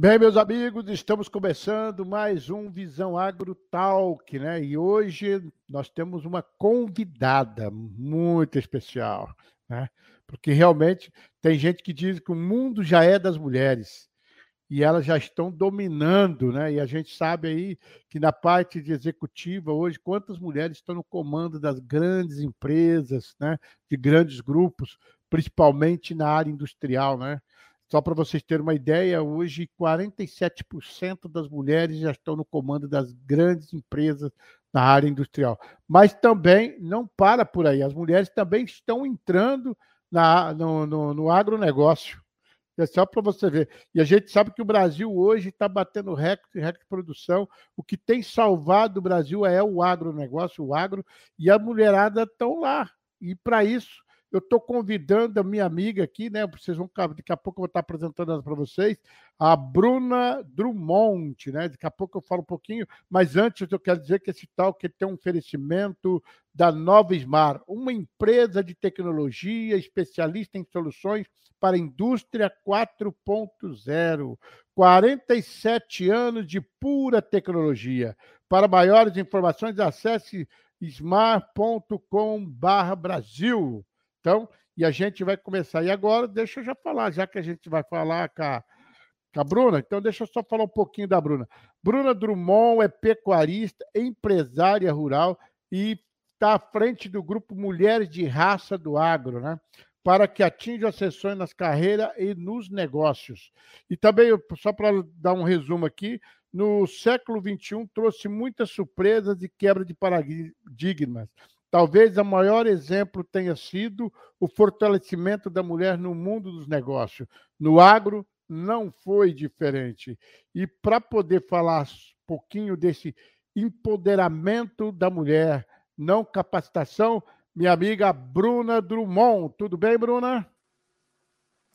Bem, meus amigos, estamos começando mais um Visão Agro Talk, né? E hoje nós temos uma convidada muito especial, né? Porque realmente tem gente que diz que o mundo já é das mulheres e elas já estão dominando, né? E a gente sabe aí que na parte de executiva hoje, quantas mulheres estão no comando das grandes empresas, né? De grandes grupos, principalmente na área industrial, né? Só para vocês terem uma ideia, hoje 47% das mulheres já estão no comando das grandes empresas na área industrial. Mas também não para por aí, as mulheres também estão entrando na, no, no, no agronegócio. É só para você ver. E a gente sabe que o Brasil hoje está batendo recorde, recorde de produção. O que tem salvado o Brasil é o agronegócio, o agro, e a mulherada estão lá. E para isso, eu estou convidando a minha amiga aqui, né? Vocês vão daqui a pouco eu vou estar apresentando ela para vocês, a Bruna Drummond, né? Daqui a pouco eu falo um pouquinho, mas antes eu quero dizer que esse tal que tem um oferecimento da Nova Smar, uma empresa de tecnologia especialista em soluções para a indústria 4.0. 47 anos de pura tecnologia. Para maiores informações, acesse smart.com/brasil. Então, e a gente vai começar. E agora, deixa eu já falar, já que a gente vai falar com a, com a Bruna, então deixa eu só falar um pouquinho da Bruna. Bruna Drummond é pecuarista, empresária rural e está à frente do grupo Mulheres de Raça do Agro, né? Para que atinja ascensões nas carreiras e nos negócios. E também, só para dar um resumo aqui, no século XXI trouxe muitas surpresas e quebra de paradigmas Talvez o maior exemplo tenha sido o fortalecimento da mulher no mundo dos negócios. No agro, não foi diferente. E para poder falar um pouquinho desse empoderamento da mulher, não capacitação, minha amiga Bruna Drummond. Tudo bem, Bruna?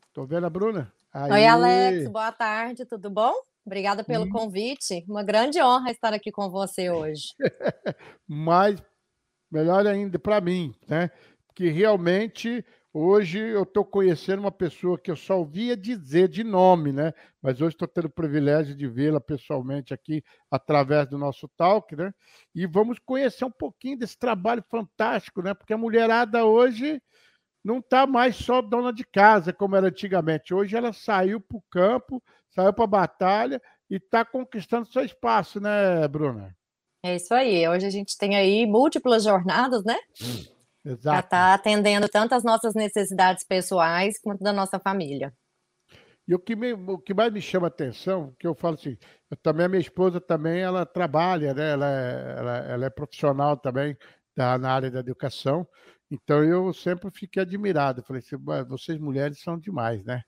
Estou vendo a Bruna? Aí. Oi, Alex. Boa tarde, tudo bom? Obrigada pelo hum. convite. Uma grande honra estar aqui com você hoje. Mas melhor ainda para mim, né? Porque realmente hoje eu estou conhecendo uma pessoa que eu só ouvia dizer de nome, né? Mas hoje estou tendo o privilégio de vê-la pessoalmente aqui através do nosso talk, né? E vamos conhecer um pouquinho desse trabalho fantástico, né? Porque a mulherada hoje não está mais só dona de casa como era antigamente. Hoje ela saiu para o campo, saiu para a batalha e está conquistando seu espaço, né, Bruna? É isso aí. Hoje a gente tem aí múltiplas jornadas, né? Hum, exato. Já está atendendo tanto as nossas necessidades pessoais quanto da nossa família. E o que, me, o que mais me chama atenção, que eu falo assim, eu, também a minha esposa também, ela trabalha, né? Ela é, ela, ela é profissional também da, na área da educação. Então eu sempre fiquei admirado. Falei assim, vocês mulheres são demais, né?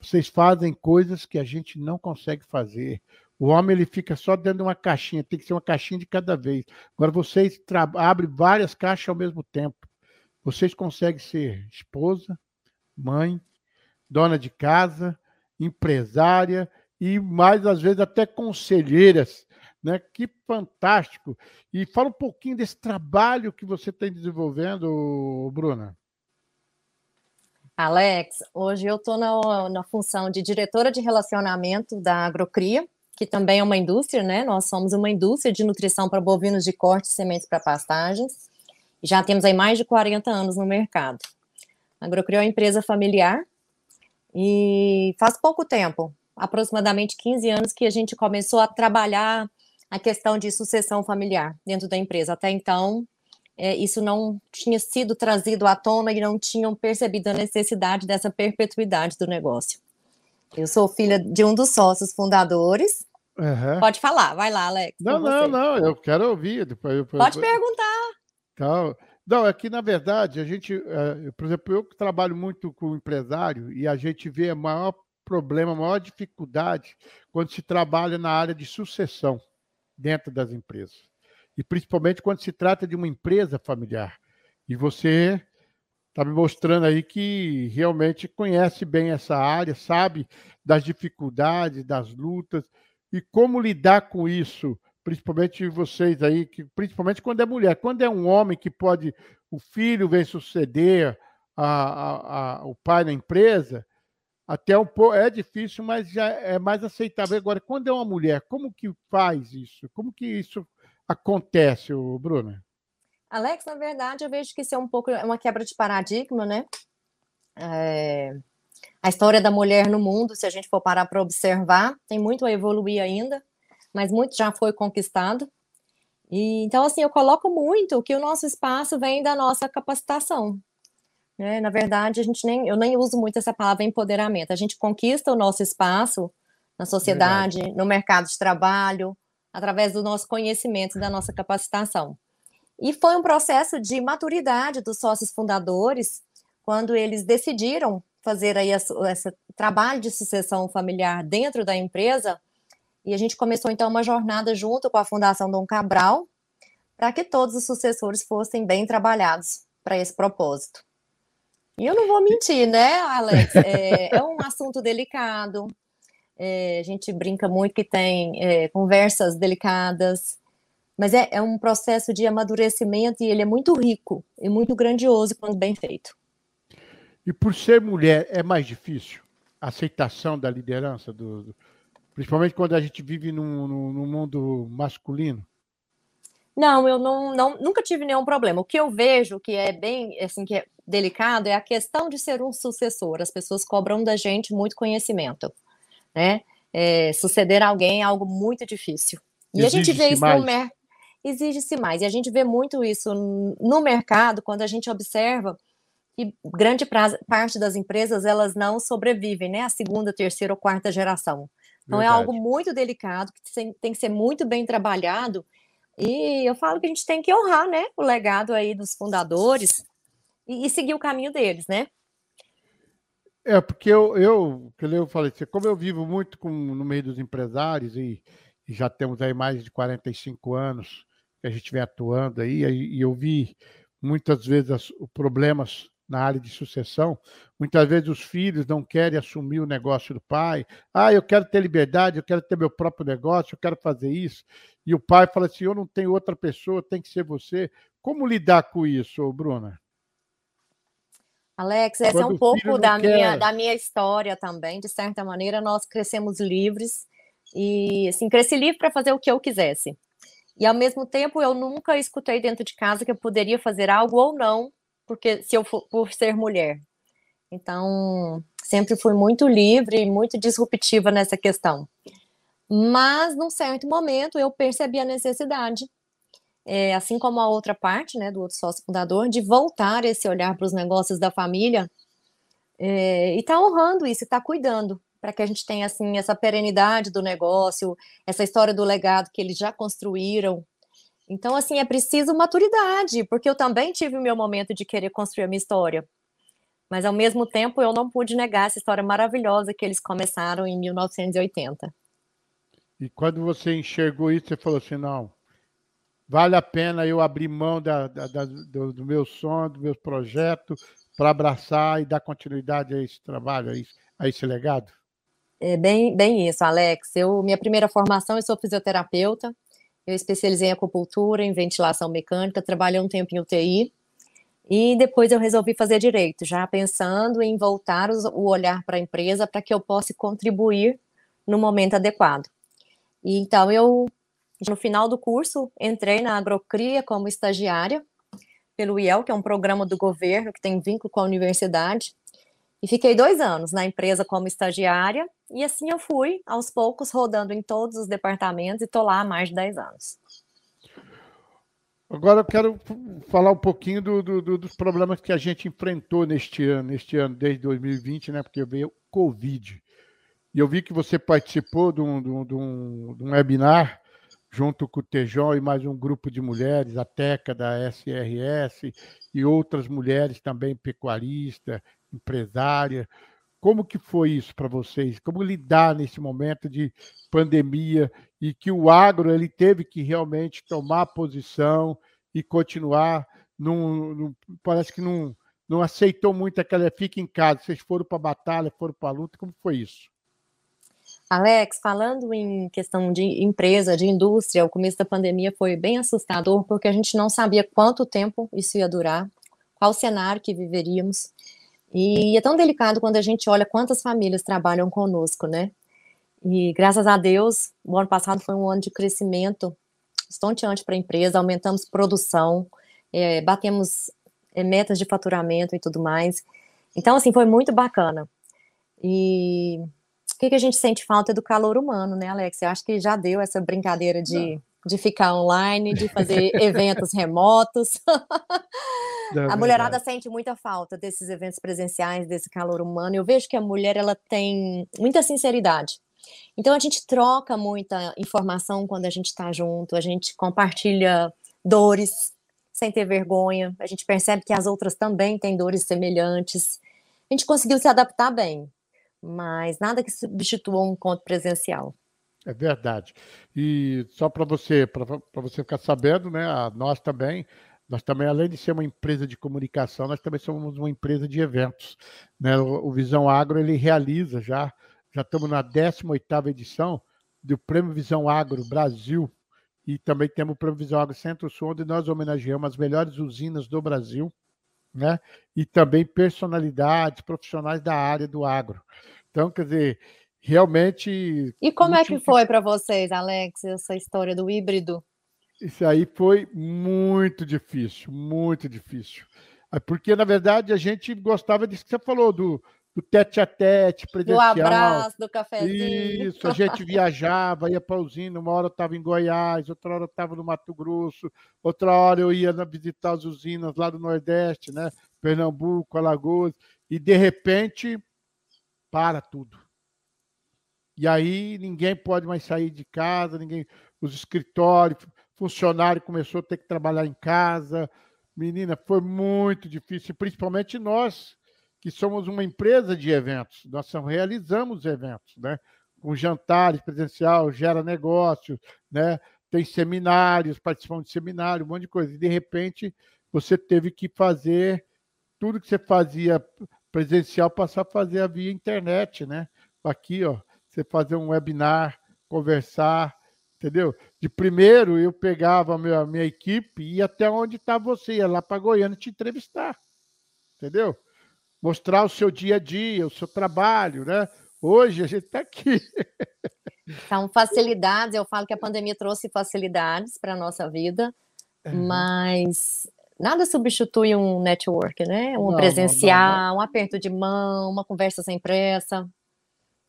Vocês fazem coisas que a gente não consegue fazer. O homem ele fica só dentro de uma caixinha, tem que ser uma caixinha de cada vez. Agora vocês abrem várias caixas ao mesmo tempo. Vocês conseguem ser esposa, mãe, dona de casa, empresária e mais às vezes até conselheiras, né? Que fantástico! E fala um pouquinho desse trabalho que você tem desenvolvendo, Bruna. Alex, hoje eu estou na, na função de diretora de relacionamento da Agrocria, que também é uma indústria, né? Nós somos uma indústria de nutrição para bovinos de corte e sementes para pastagens. Já temos aí mais de 40 anos no mercado. A Agrocrio é uma empresa familiar e faz pouco tempo, aproximadamente 15 anos, que a gente começou a trabalhar a questão de sucessão familiar dentro da empresa. Até então, é, isso não tinha sido trazido à tona e não tinham percebido a necessidade dessa perpetuidade do negócio. Eu sou filha de um dos sócios fundadores. Uhum. Pode falar, vai lá, Alex. Não, não, não, eu quero ouvir. Depois, Pode perguntar. Então, não, é que na verdade a gente, é, por exemplo, eu que trabalho muito com empresário e a gente vê a maior problema, a maior dificuldade quando se trabalha na área de sucessão dentro das empresas. E principalmente quando se trata de uma empresa familiar. E você está me mostrando aí que realmente conhece bem essa área, sabe das dificuldades, das lutas e como lidar com isso, principalmente vocês aí, que, principalmente quando é mulher. Quando é um homem que pode, o filho vem suceder a, a, a, o pai na empresa, até um pouco é difícil, mas já é mais aceitável. Agora, quando é uma mulher, como que faz isso? Como que isso acontece, Bruno? Alex, na verdade, eu vejo que isso é um pouco é uma quebra de paradigma, né? É, a história da mulher no mundo, se a gente for parar para observar, tem muito a evoluir ainda, mas muito já foi conquistado. E, então, assim, eu coloco muito que o nosso espaço vem da nossa capacitação. Né? Na verdade, a gente nem, eu nem uso muito essa palavra empoderamento. A gente conquista o nosso espaço na sociedade, verdade. no mercado de trabalho, através do nosso conhecimento, da nossa capacitação. E foi um processo de maturidade dos sócios fundadores, quando eles decidiram fazer aí esse, trabalho de sucessão familiar dentro da empresa, e a gente começou então uma jornada junto com a Fundação Dom Cabral, para que todos os sucessores fossem bem trabalhados para esse propósito. E eu não vou mentir, né, Alex? É, é um assunto delicado. É, a gente brinca muito que tem é, conversas delicadas, mas é, é um processo de amadurecimento e ele é muito rico e muito grandioso quando bem feito. E por ser mulher, é mais difícil a aceitação da liderança, do, do principalmente quando a gente vive num, num, mundo masculino? Não, eu não, não, nunca tive nenhum problema. O que eu vejo que é bem assim que é delicado é a questão de ser um sucessor. As pessoas cobram da gente muito conhecimento, né? É, suceder alguém é algo muito difícil. E a gente vê isso mais. no mercado. Exige-se mais. E a gente vê muito isso no mercado quando a gente observa que grande parte das empresas elas não sobrevivem, né? A segunda, terceira ou quarta geração. Então Verdade. é algo muito delicado que tem que ser muito bem trabalhado. E eu falo que a gente tem que honrar, né, o legado aí dos fundadores e, e seguir o caminho deles, né? É, porque eu, eu, que eu falei, como eu vivo muito com, no meio dos empresários e, e, já temos aí mais de 45 anos que a gente vem atuando aí, e eu vi muitas vezes os problemas na área de sucessão. Muitas vezes os filhos não querem assumir o negócio do pai. Ah, eu quero ter liberdade, eu quero ter meu próprio negócio, eu quero fazer isso. E o pai fala assim: eu não tenho outra pessoa, tem que ser você. Como lidar com isso, Bruna? Alex, essa é um pouco da minha, da minha história também. De certa maneira, nós crescemos livres e assim, cresci livre para fazer o que eu quisesse. E ao mesmo tempo, eu nunca escutei dentro de casa que eu poderia fazer algo ou não porque se eu for, por ser mulher. Então, sempre fui muito livre e muito disruptiva nessa questão. Mas, num certo momento, eu percebi a necessidade, é, assim como a outra parte, né, do outro sócio fundador, de voltar esse olhar para os negócios da família é, e tá honrando isso, tá cuidando, para que a gente tenha, assim, essa perenidade do negócio, essa história do legado que eles já construíram, então, assim, é preciso maturidade, porque eu também tive o meu momento de querer construir a minha história. Mas, ao mesmo tempo, eu não pude negar essa história maravilhosa que eles começaram em 1980. E quando você enxergou isso, você falou assim: não, vale a pena eu abrir mão da, da, da, do, do, meu sonho, do meu projeto, para abraçar e dar continuidade a esse trabalho, a esse, a esse legado? É bem, bem isso, Alex. Eu, minha primeira formação, eu sou fisioterapeuta, eu especializei em acupuntura, em ventilação mecânica, trabalhei um tempo em UTI. E depois eu resolvi fazer direito, já pensando em voltar o olhar para a empresa para que eu possa contribuir no momento adequado. E então eu, no final do curso, entrei na Agrocria como estagiária pelo IEL, que é um programa do governo que tem vínculo com a universidade. E fiquei dois anos na empresa como estagiária, e assim eu fui, aos poucos, rodando em todos os departamentos, e estou lá há mais de 10 anos. Agora eu quero falar um pouquinho do, do, dos problemas que a gente enfrentou neste ano, neste ano, desde 2020, né? Porque veio Covid. E eu vi que você participou de um, de um, de um webinar junto com o Tejão e mais um grupo de mulheres, a Teca da SRS e outras mulheres também pecuaristas, empresária. Como que foi isso para vocês? Como lidar nesse momento de pandemia e que o agro ele teve que realmente tomar posição e continuar num, num parece que não, não aceitou muito aquela fica em casa. Vocês foram para a batalha, foram para a luta. Como foi isso? Alex, falando em questão de empresa, de indústria, o começo da pandemia foi bem assustador porque a gente não sabia quanto tempo isso ia durar, qual cenário que viveríamos. E é tão delicado quando a gente olha quantas famílias trabalham conosco, né? E graças a Deus, o ano passado foi um ano de crescimento estonteante para a empresa, aumentamos produção, é, batemos é, metas de faturamento e tudo mais. Então, assim, foi muito bacana. E o que, que a gente sente falta é do calor humano, né, Alex? Eu acho que já deu essa brincadeira de, de ficar online, de fazer eventos remotos. Não, a mulherada sente muita falta desses eventos presenciais, desse calor humano. Eu vejo que a mulher ela tem muita sinceridade. Então a gente troca muita informação quando a gente está junto, a gente compartilha dores sem ter vergonha, a gente percebe que as outras também têm dores semelhantes. A gente conseguiu se adaptar bem, mas nada que substitua um encontro presencial. É verdade. E só para você, para você ficar sabendo, né, nós também, nós também, além de ser uma empresa de comunicação, nós também somos uma empresa de eventos. Né? O, o Visão Agro ele realiza já já estamos na 18ª edição do Prêmio Visão Agro Brasil e também temos o Prêmio Visão Agro Centro-Sul, onde nós homenageamos as melhores usinas do Brasil, né? E também personalidades profissionais da área do agro. Então, quer dizer, realmente. E como é que foi para vocês, Alex, essa história do híbrido? Isso aí foi muito difícil, muito difícil. Porque, na verdade, a gente gostava disso que você falou, do, do tete a tete, presencial. Do abraço, do cafezinho. Isso, a gente viajava, ia para a usina, uma hora eu estava em Goiás, outra hora eu estava no Mato Grosso, outra hora eu ia visitar as usinas lá do Nordeste, né? Pernambuco, Alagoas, e de repente para tudo. E aí ninguém pode mais sair de casa, ninguém, os escritórios, funcionário começou a ter que trabalhar em casa. Menina, foi muito difícil, principalmente nós que somos uma empresa de eventos, nós realizamos eventos, né? Com jantares presencial, gera negócio, né? Tem seminários, participamos de seminário, um monte de coisa. E de repente você teve que fazer tudo que você fazia presencial passar a fazer via internet, né? Aqui, ó, você fazer um webinar, conversar, entendeu? De primeiro eu pegava a minha, a minha equipe e ia até onde está você, ia lá para Goiânia te entrevistar, entendeu? mostrar o seu dia a dia, o seu trabalho, né? Hoje a gente está aqui. São facilidades, eu falo que a pandemia trouxe facilidades para a nossa vida, uhum. mas nada substitui um network, né? Um não, presencial, não, não, um aperto de mão, uma conversa sem pressa.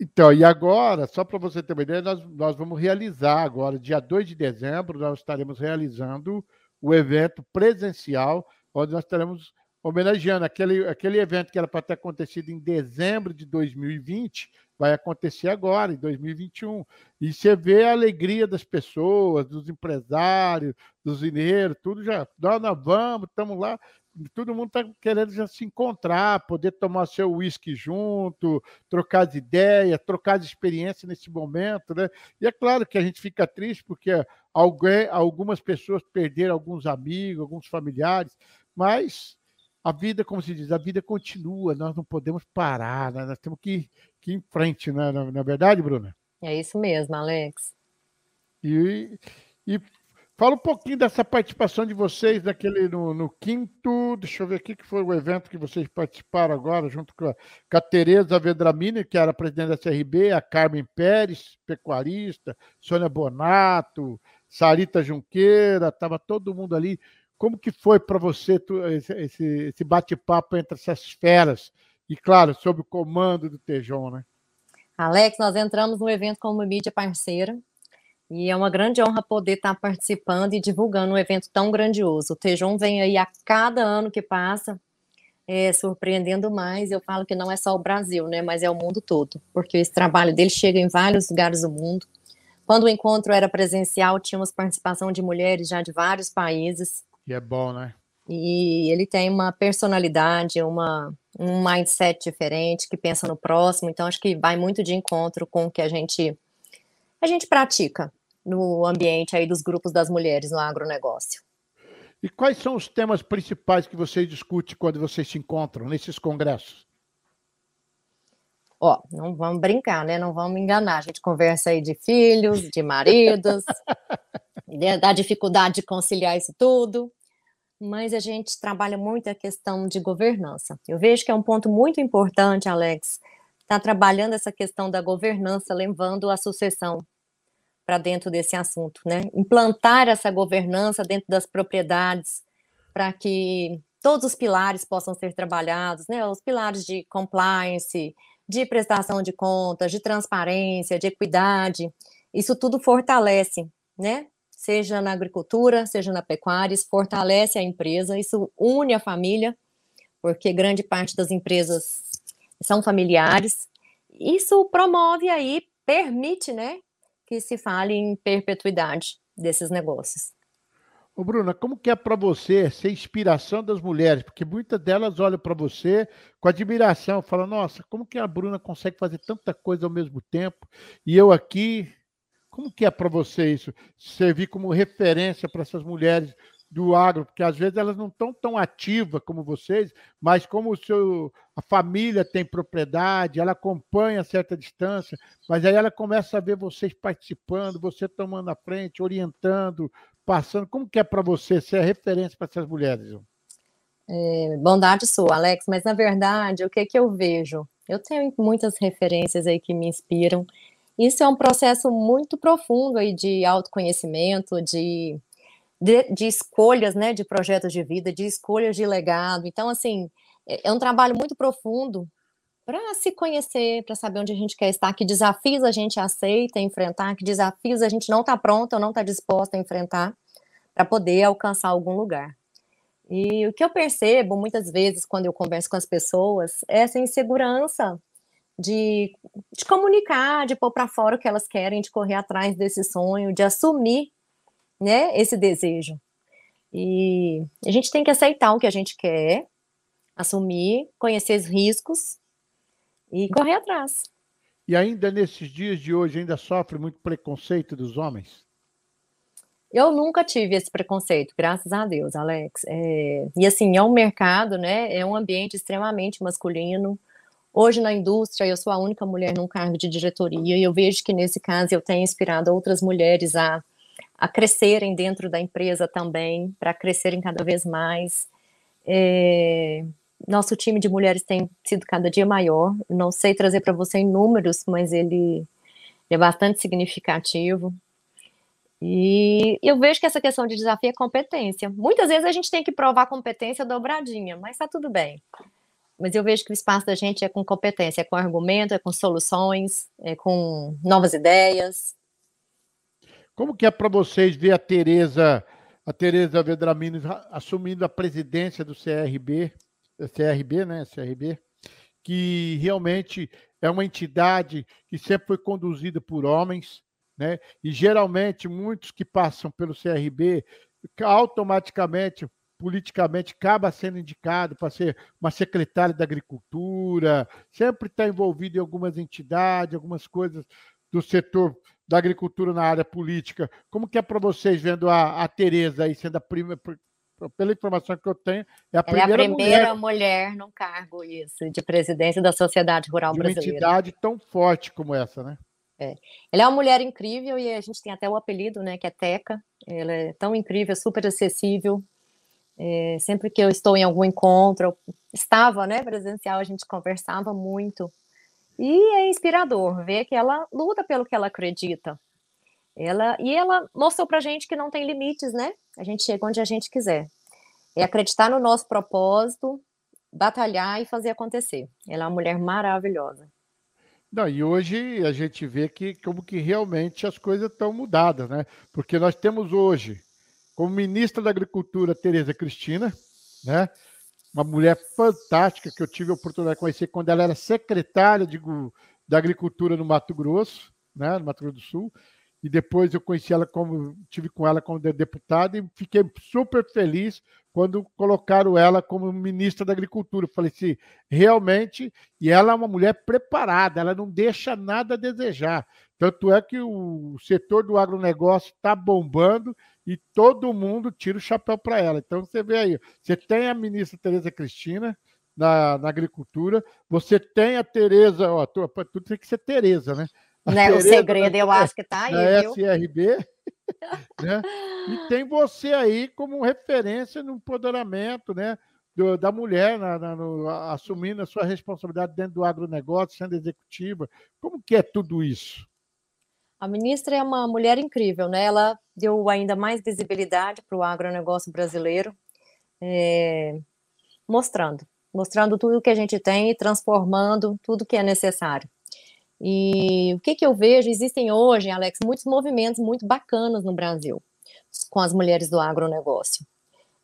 Então, e agora, só para você ter uma ideia, nós, nós vamos realizar agora, dia 2 de dezembro, nós estaremos realizando o evento presencial, onde nós teremos homenageando aquele, aquele evento que era para ter acontecido em dezembro de 2020, vai acontecer agora, em 2021. E você vê a alegria das pessoas, dos empresários, dos mineiros, tudo já. Nós, nós vamos, estamos lá. Todo mundo está querendo já se encontrar, poder tomar seu uísque junto, trocar as ideias, trocar as experiências nesse momento, né? E é claro que a gente fica triste porque alguém, algumas pessoas perderam alguns amigos, alguns familiares, mas a vida, como se diz, a vida continua, nós não podemos parar, né? nós temos que, que ir em frente, né? na, na verdade, Bruna? É isso mesmo, Alex. E, e fala um pouquinho dessa participação de vocês naquele, no, no, quinto, deixa eu ver aqui, que foi o evento que vocês participaram agora, junto com a, com a Tereza Vedramini, que era presidente da CRB, a Carmen Pérez, pecuarista, Sônia Bonato, Sarita Junqueira, estava todo mundo ali como que foi para você esse, esse bate-papo entre essas feras? E, claro, sob o comando do Tejon, né? Alex, nós entramos no evento como mídia parceira e é uma grande honra poder estar participando e divulgando um evento tão grandioso. O Tejon vem aí a cada ano que passa, é, surpreendendo mais. Eu falo que não é só o Brasil, né, mas é o mundo todo, porque esse trabalho dele chega em vários lugares do mundo. Quando o encontro era presencial, tínhamos participação de mulheres já de vários países. E é bom, né? E ele tem uma personalidade, uma, um mindset diferente, que pensa no próximo, então acho que vai muito de encontro com o que a gente, a gente pratica no ambiente aí dos grupos das mulheres no agronegócio. E quais são os temas principais que vocês discutem quando vocês se encontram nesses congressos? Ó, não vamos brincar, né? Não vamos enganar. A gente conversa aí de filhos, de maridos, da dificuldade de conciliar isso tudo. mas a gente trabalha muito a questão de governança. Eu vejo que é um ponto muito importante, Alex, estar tá trabalhando essa questão da governança, levando a sucessão para dentro desse assunto, né? Implantar essa governança dentro das propriedades para que todos os pilares possam ser trabalhados, né? Os pilares de compliance, de prestação de contas, de transparência, de equidade. Isso tudo fortalece, né? Seja na agricultura, seja na pecuária, isso fortalece a empresa, isso une a família, porque grande parte das empresas são familiares. Isso promove aí, permite, né, que se fale em perpetuidade desses negócios. Ô Bruna, como que é para você ser inspiração das mulheres? Porque muitas delas olham para você com admiração, falam, nossa, como que a Bruna consegue fazer tanta coisa ao mesmo tempo? E eu aqui, como que é para você isso? Servir como referência para essas mulheres do agro, porque às vezes elas não estão tão ativas como vocês, mas como o seu, a família tem propriedade, ela acompanha a certa distância, mas aí ela começa a ver vocês participando, você tomando a frente, orientando, passando. Como que é para você ser referência para essas mulheres? É, bondade sua, Alex, mas na verdade, o que, que eu vejo? Eu tenho muitas referências aí que me inspiram. Isso é um processo muito profundo aí de autoconhecimento, de de, de, escolhas, né, de projetos de vida, de escolhas de legado. Então, assim, é, é um trabalho muito profundo para se conhecer, para saber onde a gente quer estar, que desafios a gente aceita enfrentar, que desafios a gente não está pronta ou não está disposta a enfrentar para poder alcançar algum lugar. E o que eu percebo muitas vezes quando eu converso com as pessoas é essa insegurança de, de comunicar, de pôr para fora o que elas querem, de correr atrás desse sonho, de assumir né, esse desejo. E a gente tem que aceitar o que a gente quer, assumir, conhecer os riscos e correr atrás. E ainda nesses dias de hoje ainda sofre muito preconceito dos homens? Eu nunca tive esse preconceito, graças a Deus, Alex. É, e assim, é um mercado, né? É um ambiente extremamente masculino. Hoje na indústria eu sou a única mulher num cargo de diretoria e eu vejo que nesse caso eu tenho inspirado outras mulheres a a crescerem dentro da empresa também, para crescerem cada vez mais. É, nosso time de mulheres tem sido cada dia maior. Não sei trazer para você em números, mas ele é bastante significativo. E eu vejo que essa questão de desafio é competência. Muitas vezes a gente tem que provar competência dobradinha, mas está tudo bem. Mas eu vejo que o espaço da gente é com competência, é com argumento, é com soluções, é com novas ideias. Como que é para vocês ver a Tereza, a Tereza Vedramino assumindo a presidência do CRB, CRB, né, CRB, que realmente é uma entidade que sempre foi conduzida por homens, né? E geralmente muitos que passam pelo CRB automaticamente politicamente acaba sendo indicado para ser uma secretária da agricultura, sempre está envolvido em algumas entidades, algumas coisas do setor da agricultura na área política. Como que é para vocês vendo a, a Tereza aí sendo a primeira, pela informação que eu tenho, é a primeira, é a primeira mulher, mulher no cargo isso, de presidência da Sociedade Rural de Brasileira. Uma entidade tão forte como essa, né? É. Ela é uma mulher incrível e a gente tem até o apelido, né, que é Teca. Ela é tão incrível, super acessível. É, sempre que eu estou em algum encontro, estava, né, presencial, a gente conversava muito. E é inspirador ver que ela luta pelo que ela acredita. Ela, e ela mostrou pra gente que não tem limites, né? A gente chega onde a gente quiser. É acreditar no nosso propósito, batalhar e fazer acontecer. Ela é uma mulher maravilhosa. Não, e hoje a gente vê que como que realmente as coisas estão mudadas, né? Porque nós temos hoje, como ministra da Agricultura, Tereza Cristina, né? Uma mulher fantástica que eu tive a oportunidade de conhecer quando ela era secretária de, da Agricultura no Mato Grosso, né, no Mato Grosso do Sul, e depois eu conheci ela como tive com ela como deputada e fiquei super feliz quando colocaram ela como ministra da Agricultura. falei assim, realmente, e ela é uma mulher preparada, ela não deixa nada a desejar. Tanto é que o setor do agronegócio está bombando e todo mundo tira o chapéu para ela. Então você vê aí, você tem a ministra Tereza Cristina na, na agricultura, você tem a Tereza, ó, tudo tem que ser Tereza, né? A né, Tereza, o segredo eu acho que está aí, na viu? SRB. né? E tem você aí como referência no empoderamento, né? Do, da mulher na, na, no, assumindo a sua responsabilidade dentro do agronegócio, sendo executiva. Como que é tudo isso? A ministra é uma mulher incrível, né? Ela deu ainda mais visibilidade para o agronegócio brasileiro, é, mostrando, mostrando tudo que a gente tem e transformando tudo que é necessário. E o que, que eu vejo? Existem hoje, Alex, muitos movimentos muito bacanas no Brasil com as mulheres do agronegócio.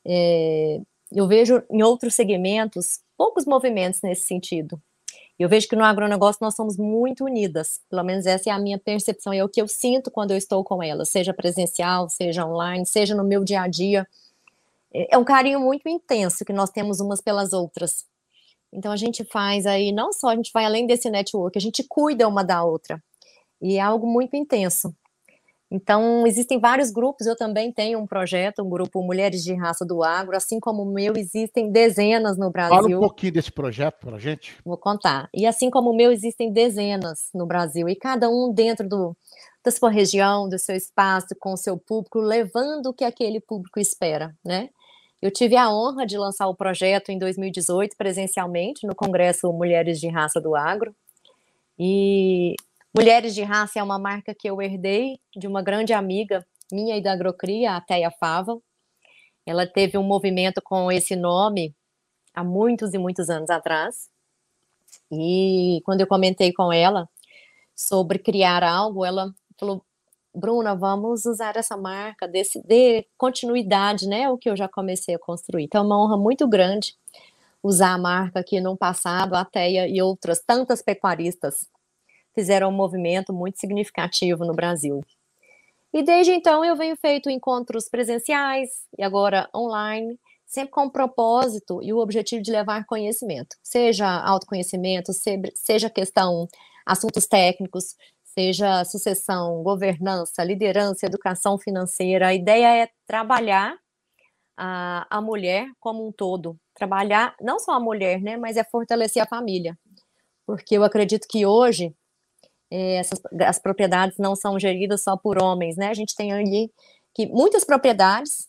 É, eu vejo em outros segmentos poucos movimentos nesse sentido. Eu vejo que no agronegócio nós somos muito unidas, pelo menos essa é a minha percepção, é o que eu sinto quando eu estou com elas, seja presencial, seja online, seja no meu dia a dia. É, é um carinho muito intenso que nós temos umas pelas outras. Então a gente faz aí, não só a gente vai além desse network, a gente cuida uma da outra. E é algo muito intenso. Então, existem vários grupos, eu também tenho um projeto, um grupo Mulheres de Raça do Agro, assim como o meu, existem dezenas no Brasil. Fala um pouquinho desse projeto para a gente. Vou contar. E assim como o meu, existem dezenas no Brasil, e cada um dentro do, da sua região, do seu espaço, com o seu público, levando o que aquele público espera, né? Eu tive a honra de lançar o projeto em 2018 presencialmente no Congresso Mulheres de Raça do Agro. E Mulheres de Raça é uma marca que eu herdei de uma grande amiga minha e da Agrocria, a Teia Fava. Ela teve um movimento com esse nome há muitos e muitos anos atrás. E quando eu comentei com ela sobre criar algo, ela falou: Bruna, vamos usar essa marca, desse, de continuidade, né? O que eu já comecei a construir. Então, é uma honra muito grande usar a marca aqui no passado, a Teia e outras tantas pecuaristas fizeram um movimento muito significativo no Brasil. E desde então eu venho feito encontros presenciais e agora online, sempre com o propósito e o objetivo de levar conhecimento, seja autoconhecimento, seja questão assuntos técnicos, seja sucessão, governança, liderança, educação financeira. A ideia é trabalhar a, a mulher como um todo, trabalhar não só a mulher, né, mas é fortalecer a família, porque eu acredito que hoje essas, as propriedades não são geridas só por homens, né? A gente tem ali que muitas propriedades,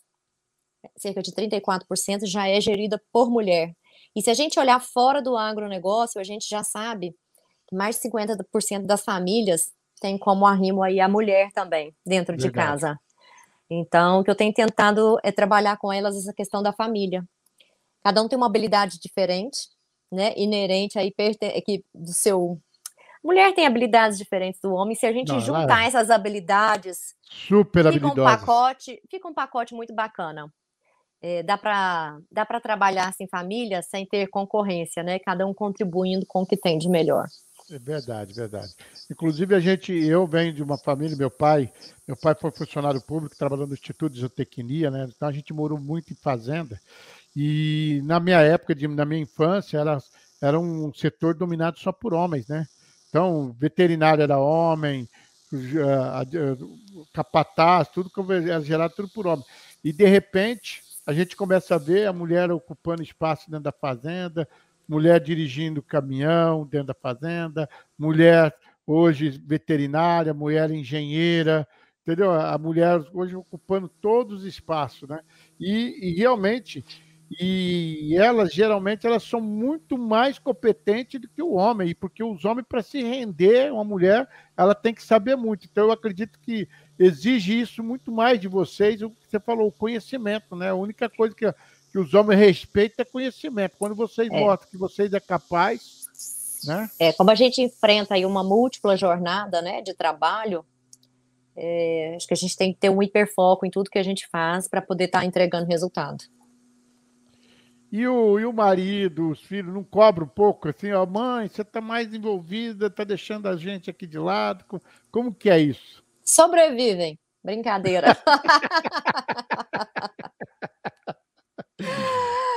cerca de 34%, já é gerida por mulher. E se a gente olhar fora do agronegócio, a gente já sabe que mais de 50% das famílias tem como arrimo aí a mulher também, dentro de casa. Então, o que eu tenho tentado é trabalhar com elas essa questão da família. Cada um tem uma habilidade diferente, né, inerente aí que do seu mulher tem habilidades diferentes do homem. Se a gente Não, juntar é... essas habilidades, super fica um pacote, fica um pacote muito bacana. É, dá para dá para trabalhar assim família sem ter concorrência, né? Cada um contribuindo com o que tem de melhor. É verdade, verdade. Inclusive, a gente, eu venho de uma família, meu pai, meu pai foi funcionário público, trabalhando no Instituto de Zootecnia, né? Então a gente morou muito em fazenda. E na minha época, de, na minha infância, era, era um setor dominado só por homens, né? Então, veterinário era homem, capataz, tudo era gerado tudo por homem. E de repente, a gente começa a ver a mulher ocupando espaço dentro da fazenda, mulher dirigindo caminhão dentro da fazenda, mulher hoje veterinária, mulher engenheira, entendeu? A mulher hoje ocupando todos os espaços, né? E, e realmente, e elas geralmente elas são muito mais competentes do que o homem, porque os homens para se render uma mulher, ela tem que saber muito. Então eu acredito que exige isso muito mais de vocês, o que você falou, o conhecimento, né? A única coisa que que os homens respeitam é conhecimento. Quando vocês é. mostram que vocês é capaz, né? É, como a gente enfrenta aí uma múltipla jornada, né, de trabalho, é, acho que a gente tem que ter um hiperfoco em tudo que a gente faz para poder estar tá entregando resultado. E o, e o marido, os filhos, não cobram um pouco assim, ó, mãe, você está mais envolvida, está deixando a gente aqui de lado. Como, como que é isso? Sobrevivem. Brincadeira.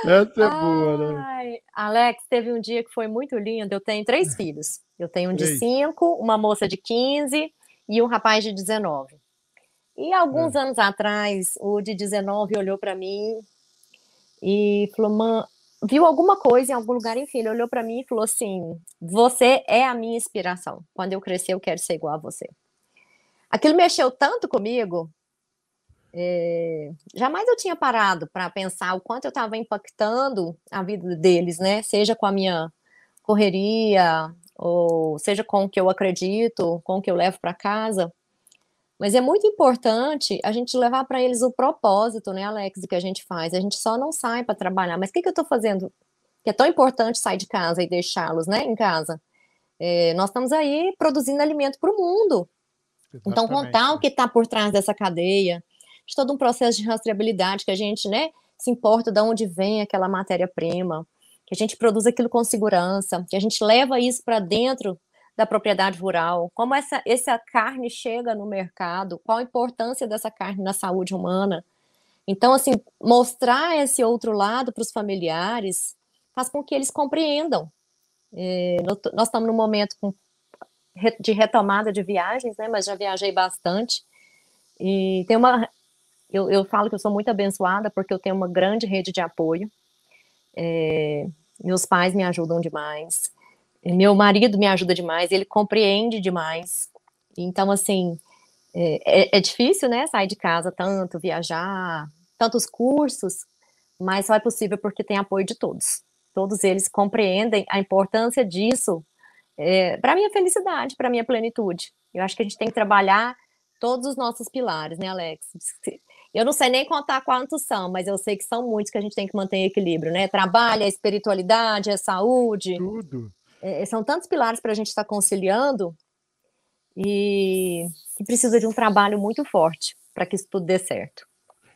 Essa é boa, né? Alex, teve um dia que foi muito lindo. Eu tenho três filhos. Eu tenho um de cinco, uma moça de 15 e um rapaz de 19. E alguns é. anos atrás, o de 19 olhou para mim e falou: "Mãe, viu alguma coisa em algum lugar, enfim, ele olhou para mim e falou assim: "Você é a minha inspiração. Quando eu crescer, eu quero ser igual a você". Aquilo mexeu tanto comigo É, jamais eu tinha parado para pensar o quanto eu estava impactando a vida deles, né? Seja com a minha correria, ou seja com o que eu acredito, com o que eu levo para casa. Mas é muito importante a gente levar para eles o propósito, né, Alex, do que a gente faz. A gente só não sai para trabalhar. Mas o que, que eu estou fazendo? Que é tão importante sair de casa e deixá-los, né, em casa. É, nós estamos aí produzindo alimento para o mundo. Exatamente. Então, contar o que está por trás dessa cadeia, de todo um processo de rastreabilidade que a gente, né, se importa de onde vem aquela matéria-prima, que a gente produz aquilo com segurança, que a gente leva isso para dentro da propriedade rural, como essa, essa carne chega no mercado, qual a importância dessa carne na saúde humana. Então, assim, mostrar esse outro lado para os familiares faz com que eles compreendam. É, nós estamos num momento com, de retomada de viagens, né, mas já viajei bastante, e tem uma. Eu, eu falo que eu sou muito abençoada porque eu tenho uma grande rede de apoio. É, meus pais me ajudam demais. Meu marido me ajuda demais, ele compreende demais. Então, assim, é, é, é, difícil, né, sair de casa tanto, viajar, tantos cursos, mas só é possível porque tem apoio de todos. Todos eles compreendem a importância disso é, para minha felicidade, para minha plenitude. Eu acho que a gente tem que trabalhar todos os nossos pilares, né, Alex? Eu não sei nem contar quantos são, mas eu sei que são muitos que a gente tem que manter em equilíbrio, né? Trabalho, a espiritualidade, a saúde. Tudo. É, são tantos pilares para a gente estar tá conciliando e, e precisa de um trabalho muito forte para que isso tudo dê certo.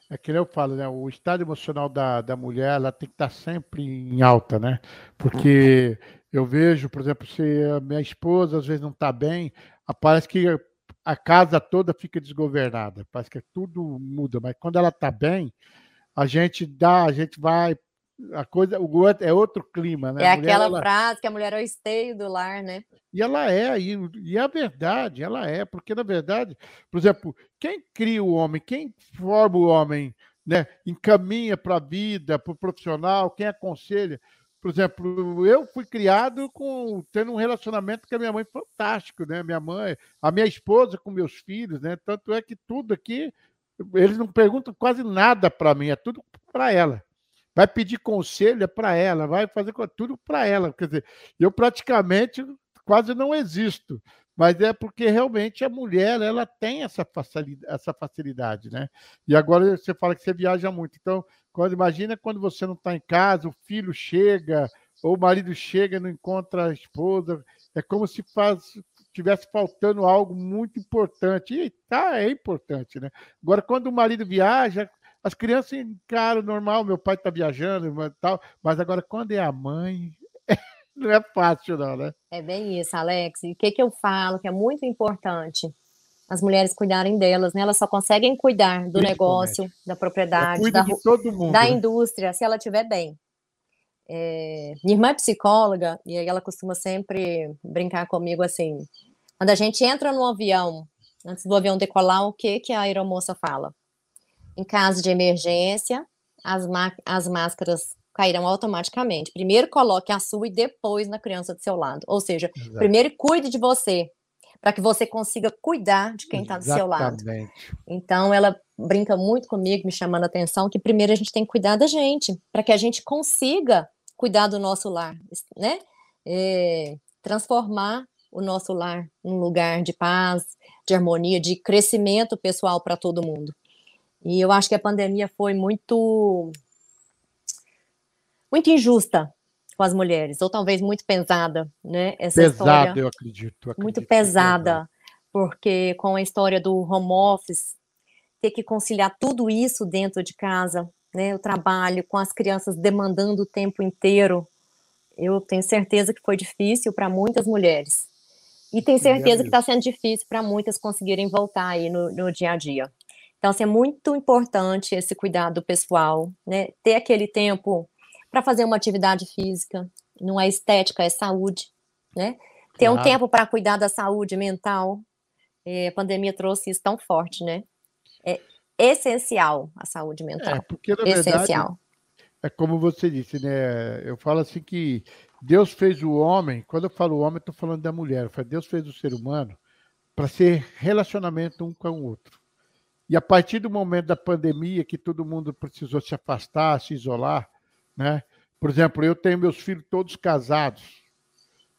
É que eu falo, né? O estado emocional da, da mulher ela tem que estar tá sempre em alta, né? Porque eu vejo, por exemplo, se a minha esposa às vezes não está bem, parece que a casa toda fica desgovernada, parece que tudo muda, mas quando ela está bem, a gente dá, a gente vai a coisa, o outro, é outro clima, né? É mulher, aquela ela... frase que a mulher é o esteio do lar, né? E ela é, e, e a verdade, ela é, porque na verdade, por exemplo, quem cria o homem, quem forma o homem, né, encaminha para a vida, para o profissional, quem aconselha. Por exemplo, eu fui criado com tendo um relacionamento com a minha mãe fantástico, né? Minha mãe, a minha esposa com meus filhos, né? Tanto é que tudo aqui eles não perguntam quase nada para mim, é tudo para ela vai pedir conselho é para ela, vai fazer tudo para ela. Quer dizer, eu praticamente quase não existo, mas é porque realmente a mulher ela tem essa facilidade, essa facilidade, né? E agora você fala que você viaja muito, então quando imagina quando você não está em casa, o filho chega ou o marido chega e não encontra a esposa, é como se faz tivesse faltando algo muito importante. E tá, é importante, né? Agora, quando o marido viaja, as crianças encaram normal, meu pai está viajando e tal, mas agora quando é a mãe, não é fácil não, né? É bem isso, Alex. E o que, que eu falo que é muito importante? As mulheres cuidarem delas, né? Elas só conseguem cuidar do negócio, da propriedade, da, mundo, da né? indústria, se ela estiver bem. É, minha irmã é psicóloga, e aí ela costuma sempre brincar comigo assim: quando a gente entra no avião, antes do avião decolar, o que, que a aeromoça fala? Em caso de emergência, as, as máscaras cairão automaticamente. Primeiro coloque a sua e depois na criança do seu lado. Ou seja, Exato. primeiro cuide de você, para que você consiga cuidar de quem está do seu lado. Então, ela brinca muito comigo, me chamando a atenção, que primeiro a gente tem que cuidar da gente, para que a gente consiga cuidar do nosso lar, né? É, transformar o nosso lar num lugar de paz, de harmonia, de crescimento pessoal para todo mundo. E eu acho que a pandemia foi muito muito injusta com as mulheres, ou talvez muito pesada, né? Essa pesada, história, eu acredito. Eu acredito muito pesada, porque com a história do home office, ter que conciliar tudo isso dentro de casa, né? O trabalho com as crianças demandando o tempo inteiro, eu tenho certeza que foi difícil para muitas mulheres. E tenho certeza que está sendo difícil para muitas conseguirem voltar aí no, no dia a dia. Então, assim, é muito importante esse cuidado pessoal, né? Ter aquele tempo para fazer uma atividade física, não é estética, é saúde, né? Ter claro. um tempo para cuidar da saúde mental. É, a pandemia trouxe isso tão forte, né? É essencial a saúde mental. É, porque na essencial. verdade, é como você disse, né? Eu falo assim que Deus fez o homem, quando eu falo homem, estou falando da mulher. Deus fez o ser humano para ser relacionamento um com o outro. E a partir do momento da pandemia, que todo mundo precisou se afastar, se isolar, né? Por exemplo, eu tenho meus filhos todos casados.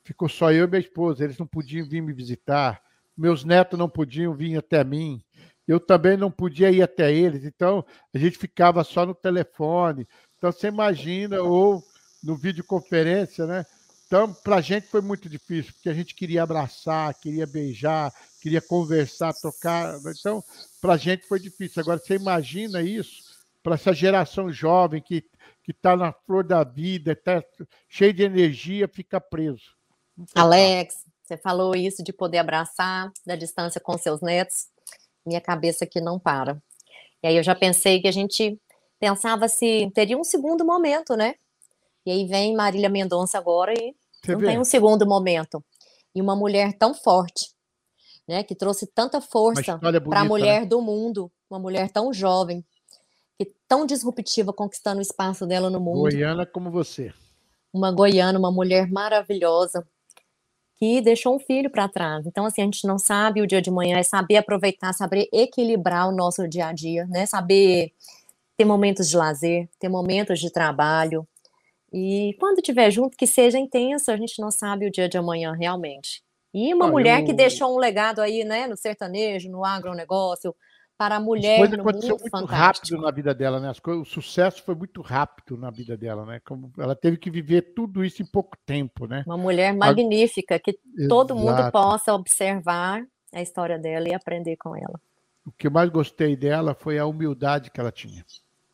Ficou só eu e minha esposa. Eles não podiam vir me visitar. Meus netos não podiam vir até mim. Eu também não podia ir até eles. Então, a gente ficava só no telefone. Então, você imagina, ou no videoconferência, né? Então, para a gente foi muito difícil, porque a gente queria abraçar, queria beijar, queria conversar, tocar. Então, para a gente foi difícil. Agora, você imagina isso para essa geração jovem que está na flor da vida, está cheio de energia, fica preso. Alex, você falou isso de poder abraçar da distância com seus netos. Minha cabeça aqui não para. E aí eu já pensei que a gente pensava se teria um segundo momento, né? E aí vem Marília Mendonça agora e Você não vê? tem um segundo momento. E uma mulher tão forte, né, que trouxe tanta força para a mulher né? do mundo, uma mulher tão jovem, que tão disruptiva, conquistando o espaço dela no mundo. Goiana como você. Uma goiana, uma mulher maravilhosa, que deixou um filho para trás. Então, assim, a gente não sabe o dia de manhã, é saber aproveitar, saber equilibrar o nosso dia a dia, né? Saber ter momentos de lazer, ter momentos de trabalho, e quando tiver junto, que seja intenso, a gente não sabe o dia de amanhã realmente. E uma ah, mulher eu... que deixou um legado aí, né, no sertanejo, no agronegócio, para a mulher. As coisas aconteceu muito fantástico. rápido na vida dela, né? Coisas, o sucesso foi muito rápido na vida dela, né? Como ela teve que viver tudo isso em pouco tempo, né? Uma mulher magnífica, que Exato. todo mundo possa observar a história dela e aprender com ela. O que eu mais gostei dela foi a humildade que ela tinha.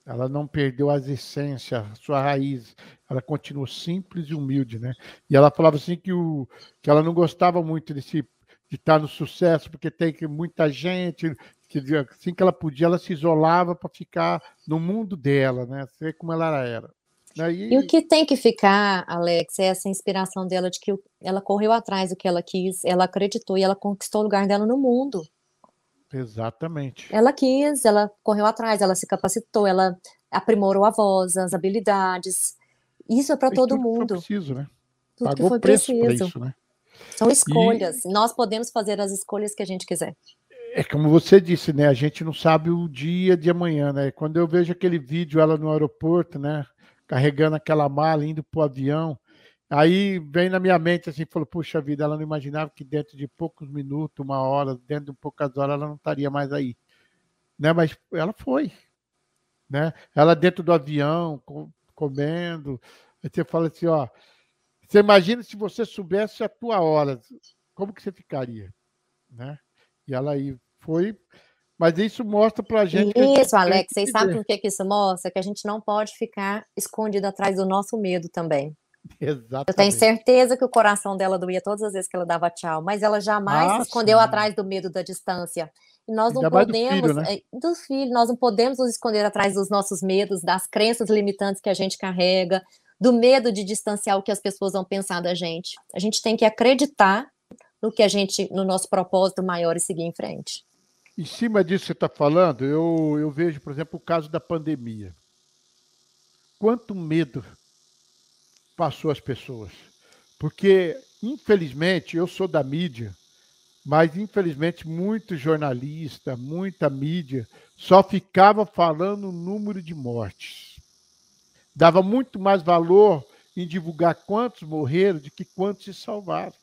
Ela não perdeu as essências, a sua raiz. Ela continuou simples e humilde, né? E ela falava assim que, o, que ela não gostava muito desse, de estar no sucesso, porque tem que muita gente, que assim que ela podia, ela se isolava para ficar no mundo dela, né? Ser como ela era. E... e... o que tem que ficar, Alex, é essa inspiração dela de que ela correu atrás do que ela quis, ela acreditou e ela conquistou o lugar dela no mundo. Exatamente. Ela quis, ela correu atrás, ela se capacitou, ela aprimorou a voz, as habilidades. Isso é para todo mundo. preciso, né? Tudo Pagou que foi preço preciso. Isso, né? São escolhas. E... Nós podemos fazer as escolhas que a gente quiser. É como você disse, né? A gente não sabe o dia de amanhã, né? Quando eu vejo aquele vídeo ela no aeroporto, né? Carregando aquela mala, indo para o avião, Aí vem na minha mente assim, falou, puxa vida, ela não imaginava que dentro de poucos minutos, uma hora, dentro de poucas horas, ela não estaria mais aí. Né? Mas ela foi. Né? Ela dentro do avião, comendo. Aí você fala assim, ó, você imagina se você soubesse a tua hora, como que você ficaria? Né? E ela aí foi, mas isso mostra para a gente. Isso, Alex, vocês sabem por que, que isso mostra? Que a gente não pode ficar escondido atrás do nosso medo também. Exatamente. Eu tenho certeza que o coração dela doía todas as vezes que ela dava tchau, mas ela jamais se escondeu atrás do medo da distância. E nós não Ainda podemos, do filho, né? É, dos filhos, nós não podemos nos esconder atrás dos nossos medos, das crenças limitantes que a gente carrega, do medo de distanciar o que as pessoas vão pensar da gente. A gente tem que acreditar no que a gente, no nosso propósito maior e seguir em frente. Em cima disso que você está falando, eu, eu vejo, por exemplo, o caso da pandemia. Quanto medo passou às pessoas. Porque, infelizmente, eu sou da mídia, mas infelizmente muito jornalista, muita mídia só ficava falando o número de mortes. Dava muito mais valor em divulgar quantos morreram do que quantos se salvaram.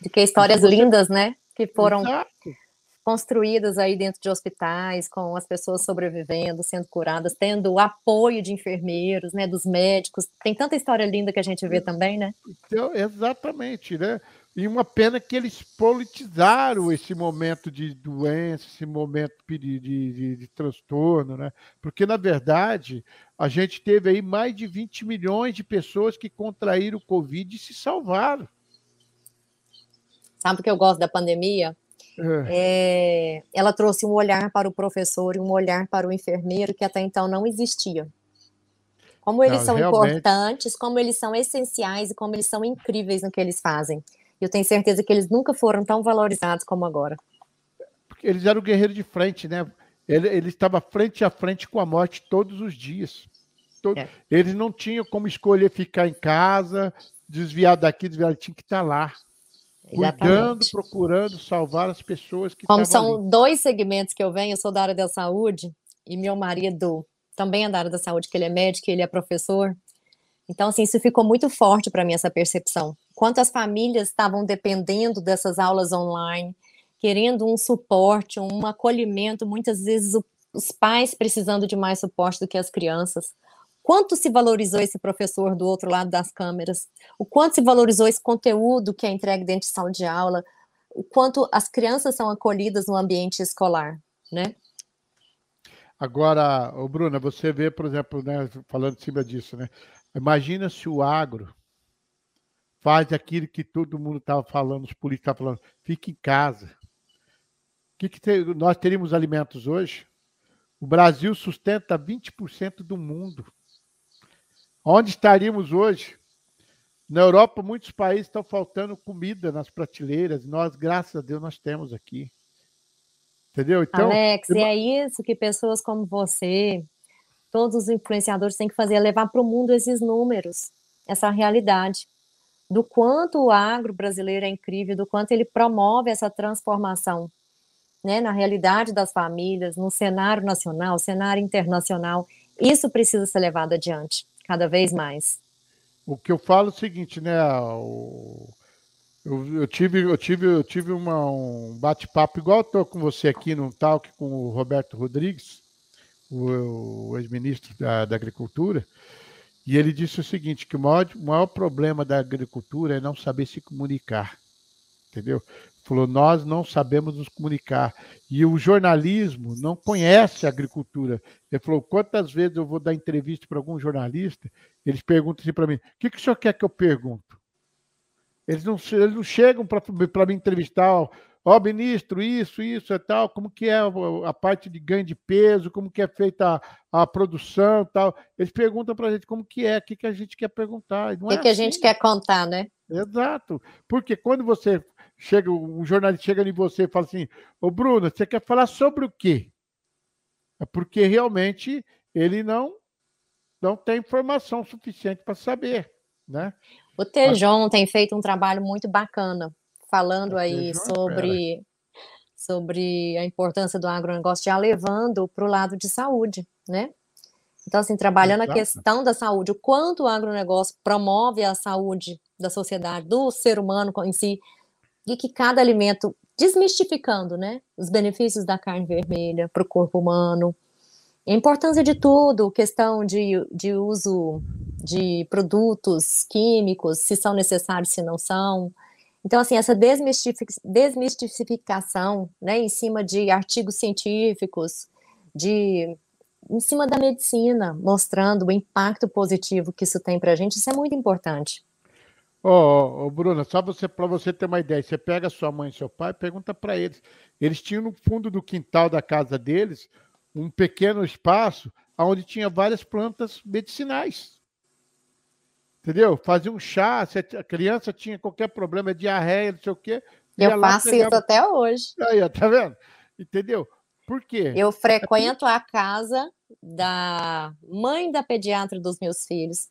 De que histórias lindas, né? Que foram Exato construídas aí dentro de hospitais, com as pessoas sobrevivendo, sendo curadas, tendo o apoio de enfermeiros, né, dos médicos. Tem tanta história linda que a gente vê também, né? Então, exatamente, né? E uma pena que eles politizaram esse momento de doença, esse momento de, de, de, transtorno, né? Porque, na verdade, a gente teve aí mais de 20 milhões de pessoas que contraíram o Covid e se salvaram. Sabe o que eu gosto da pandemia? É. ela trouxe um olhar para o professor e um olhar para o enfermeiro que até então não existia. Como eles não, são realmente... importantes, como eles são essenciais e como eles são incríveis no que eles fazem. Eu tenho certeza que eles nunca foram tão valorizados como agora. Eles eram guerreiros de frente, né? Ele, ele estava frente a frente com a morte todos os dias. Todo... É. Eles não tinham como escolher ficar em casa, desviar daqui, desviar, tinha que estar lá. Cuidando, procurando salvar as pessoas que Como são ali. dois segmentos que eu venho, eu sou da área da saúde e meu marido também é da área da saúde, que ele é médico, ele é professor. Então, assim, isso ficou muito forte para mim, essa percepção. Quantas famílias estavam dependendo dessas aulas online, querendo um suporte, um acolhimento, muitas vezes os pais precisando de mais suporte do que as crianças. Quanto se valorizou esse professor do outro lado das câmeras? O quanto se valorizou esse conteúdo que é entregue dentro de sala de aula? O quanto as crianças são acolhidas no ambiente escolar, né? Agora, Bruna, você vê, por exemplo, né, falando em cima disso, né? Imagina se o agro faz aquilo que todo mundo estava falando, os políticos estavam falando, fique em casa. Que que te, nós teríamos alimentos hoje? O Brasil sustenta 20% do mundo. Onde estaríamos hoje? Na Europa, muitos países estão faltando comida nas prateleiras. Nós, graças a Deus, nós temos aqui. Entendeu? Então, Alex, eu... e é isso que pessoas como você, todos os influenciadores têm que fazer, é levar para o mundo esses números, essa realidade, do quanto o agro brasileiro é incrível, do quanto ele promove essa transformação, né, na realidade das famílias, no cenário nacional, cenário internacional. Isso precisa ser levado adiante, cada vez mais. O que eu falo é o seguinte, né, o eu, eu, tive, eu tive, eu tive uma, um bate-papo igual estou com você aqui no talk com o Roberto Rodrigues, o, o ex-ministro da, da, Agricultura, e ele disse o seguinte, que o maior, o maior problema da agricultura é não saber se comunicar, entendeu? Falou, nós não sabemos nos comunicar. E o jornalismo não conhece a agricultura. Ele falou, quantas vezes eu vou dar entrevista para algum jornalista, eles perguntam assim para mim, o que, que o senhor quer que eu pergunto? Eles não, eles não chegam para me entrevistar, ó, oh, ministro, isso, isso e tal, como que é a parte de ganho de peso, como que é feita a, a produção e tal. Eles perguntam para a gente como que é, o que, que a gente quer perguntar. O que, é que assim. a gente quer contar, né? Exato. Porque quando você chega, um jornalista chega em você e fala assim, ô Bruno, você quer falar sobre o quê? É porque realmente ele não, não tem informação suficiente para saber, né? O Tejon tem feito um trabalho muito bacana, falando aí sobre, sobre a importância do agronegócio, já levando para o lado de saúde, né? Então, assim, trabalhando Exato. a questão da saúde, o quanto o agronegócio promove a saúde da sociedade, do ser humano em si, e que cada alimento, desmistificando, né, os benefícios da carne vermelha para o corpo humano, a importância de tudo, questão de, de uso de produtos químicos, se são necessários, se não são. Então, assim, essa desmistificação, né, em cima de artigos científicos, de em cima da medicina, mostrando o impacto positivo que isso tem para a gente, isso é muito importante. Ô, oh, oh, Bruna, só você para você ter uma ideia, você pega sua mãe e seu pai, pergunta para eles. Eles tinham no fundo do quintal da casa deles um pequeno espaço onde tinha várias plantas medicinais. Entendeu? Fazia um chá, se a criança tinha qualquer problema, diarreia, não sei o quê. Eu faço pegava... isso até hoje. Aí, tá vendo? Entendeu? Por quê? Eu frequento a casa da mãe da pediatra dos meus filhos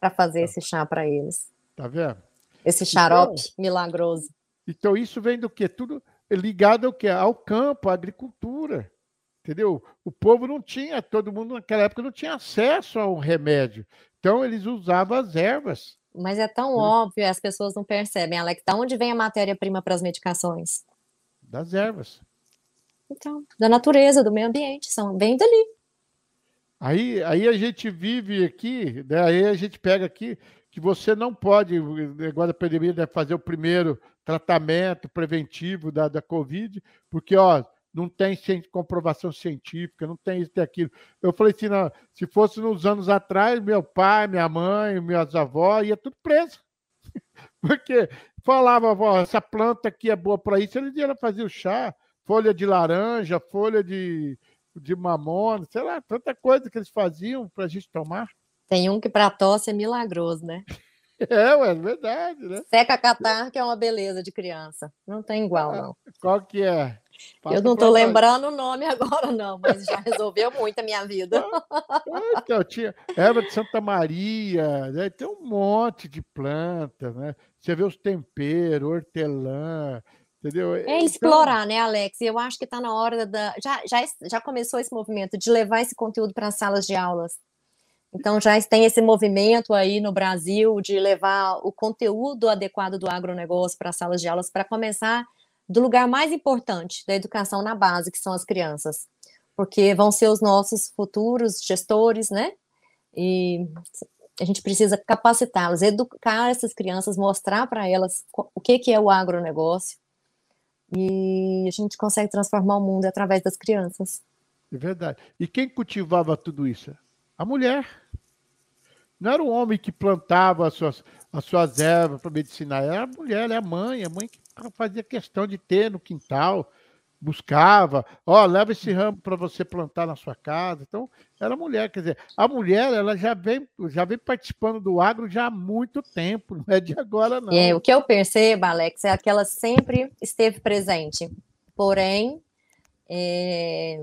para fazer tá. esse chá para eles. Tá vendo? Esse xarope então, milagroso. Então isso vem do quê? Tudo ligado ao quê? Ao campo, à agricultura entendeu? O povo não tinha, todo mundo naquela época não tinha acesso ao remédio. Então eles usavam as ervas. Mas é tão né? óbvio, as pessoas não percebem, Alex. Da onde vem a matéria-prima para as medicações? Das ervas. Então, da natureza, do meio ambiente, são, vem dali. Aí, aí a gente vive aqui, né? aí a gente pega aqui que você não pode, negócio da pandemia, né, fazer o primeiro tratamento preventivo da, da Covid, porque, ó, não tem comprovação científica, não tem isso e aquilo. Eu falei assim, não, se fosse nos anos atrás, meu pai, minha mãe, minhas avós, ia tudo preso. Porque falava, avó, essa planta aqui é boa para isso, eles iam fazer o chá, folha de laranja, folha de, de mamona, sei lá, tanta coisa que eles faziam para a gente tomar. Tem um que para tosse é milagroso, né? É, ué, é verdade, né? Seca catar, que é uma beleza de criança. Não tem igual, ah, não. Qual que é? eu não estou lembrando o nome agora, não, mas já resolveu muito a minha vida. É, então, tinha erva de Santa Maria, né? tem um monte de plantas, né? Você vê os temperos, hortelã, entendeu? É então... explorar, né, Alex? Eu acho que está na hora da. Já, já, já começou esse movimento de levar esse conteúdo para as salas de aulas. Então já tem esse movimento aí no Brasil de levar o conteúdo adequado do agronegócio para as salas de aulas para começar do lugar mais importante da educação na base, que são as crianças, porque vão ser os nossos futuros gestores, né? E a gente precisa capacitá-los, educar essas crianças, mostrar para elas o que, que é o agronegócio, e a gente consegue transformar o mundo através das crianças. É verdade. E quem cultivava tudo isso? A mulher. Não era o homem que plantava as suas, as suas ervas para medicinar, era a mulher, é a mãe, a mãe que fazia questão de ter no quintal, buscava, ó, oh, leva esse ramo para você plantar na sua casa. Então, era a mulher, quer dizer, a mulher, ela já vem, já vem participando do agro já há muito tempo, não é de agora não. É, o que eu percebo, Alex, é que ela sempre esteve presente. Porém, é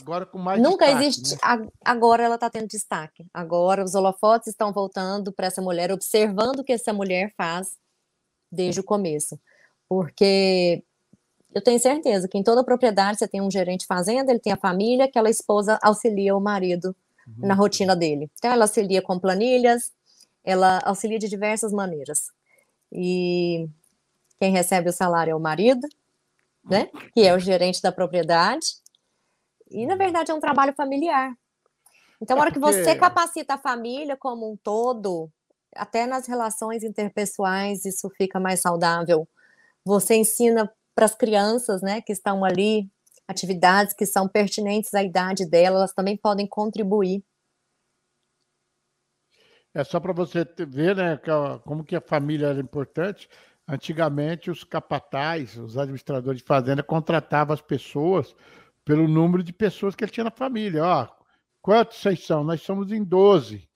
Agora com mais Nunca destaque, existe. Né? Agora ela está tendo destaque. Agora os holofotes estão voltando para essa mulher, observando o que essa mulher faz desde o começo. Porque eu tenho certeza que em toda propriedade você tem um gerente de fazenda, ele tem a família, aquela esposa auxilia o marido uhum. na rotina dele. Então ela auxilia com planilhas, ela auxilia de diversas maneiras. E quem recebe o salário é o marido, né? Que é o gerente da propriedade. E, na uhum. verdade, é um trabalho familiar. Então, na hora que você capacita a família como um todo, até nas relações interpessoais, isso fica mais saudável. Você ensina para as crianças, né, que estão ali, atividades que são pertinentes à idade delas, elas também podem contribuir. É só para você ver, né, como que a família era importante. Antigamente, os capatais, os administradores de fazenda, contratavam as pessoas pelo número de pessoas que ele tinha na família. Ó, quantos vocês são? Nós somos em 12.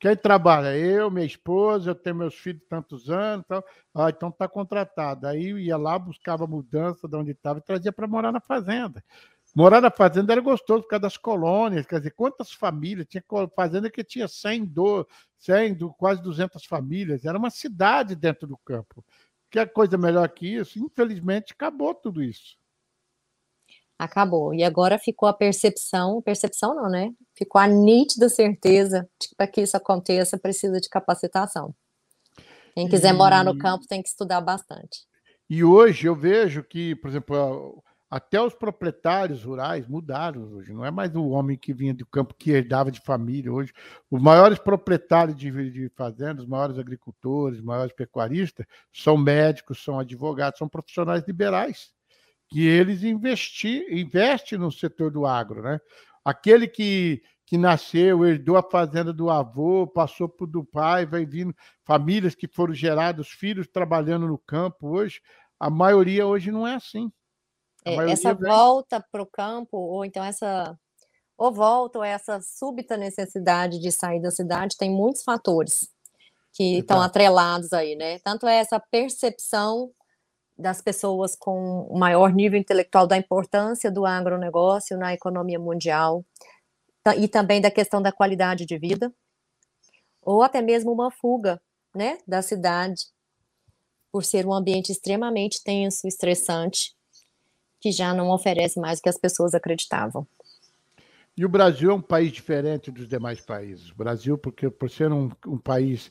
Quem trabalha? Eu, minha esposa, eu tenho meus filhos tantos anos. Tal. Ah, então está contratado. Aí ia lá, buscava mudança de onde estava e trazia para morar na fazenda. Morar na fazenda era gostoso por causa das colônias, quer dizer, quantas famílias? Tinha fazenda que tinha 100, do, 100 do, quase 200 famílias. Era uma cidade dentro do campo. Que coisa melhor que isso? Infelizmente, acabou tudo isso. Acabou. E agora ficou a percepção, percepção não, né? Ficou a nítida certeza de que para que isso aconteça precisa de capacitação. Quem quiser e... morar no campo tem que estudar bastante. E hoje eu vejo que, por exemplo, até os proprietários rurais mudaram hoje. Não é mais o homem que vinha do campo que herdava de família. Hoje, os maiores proprietários de, de fazendas, os maiores agricultores, os maiores pecuaristas, são médicos, são advogados, são profissionais liberais que eles investir, investem no setor do agro, né? Aquele que, que nasceu, herdou a fazenda do avô, passou por do pai, vai vindo famílias que foram geradas, filhos trabalhando no campo hoje, a maioria hoje não é assim. É, essa vem... volta para o campo, ou então essa ou volta, ou essa súbita necessidade de sair da cidade, tem muitos fatores que estão atrelados aí, né? Tanto é essa percepção das pessoas com maior nível intelectual da importância do agronegócio na economia mundial e também da questão da qualidade de vida, ou até mesmo uma fuga né, da cidade, por ser um ambiente extremamente tenso, estressante, que já não oferece mais o que as pessoas acreditavam. E o Brasil é um país diferente dos demais países. O Brasil, porque por ser um, um país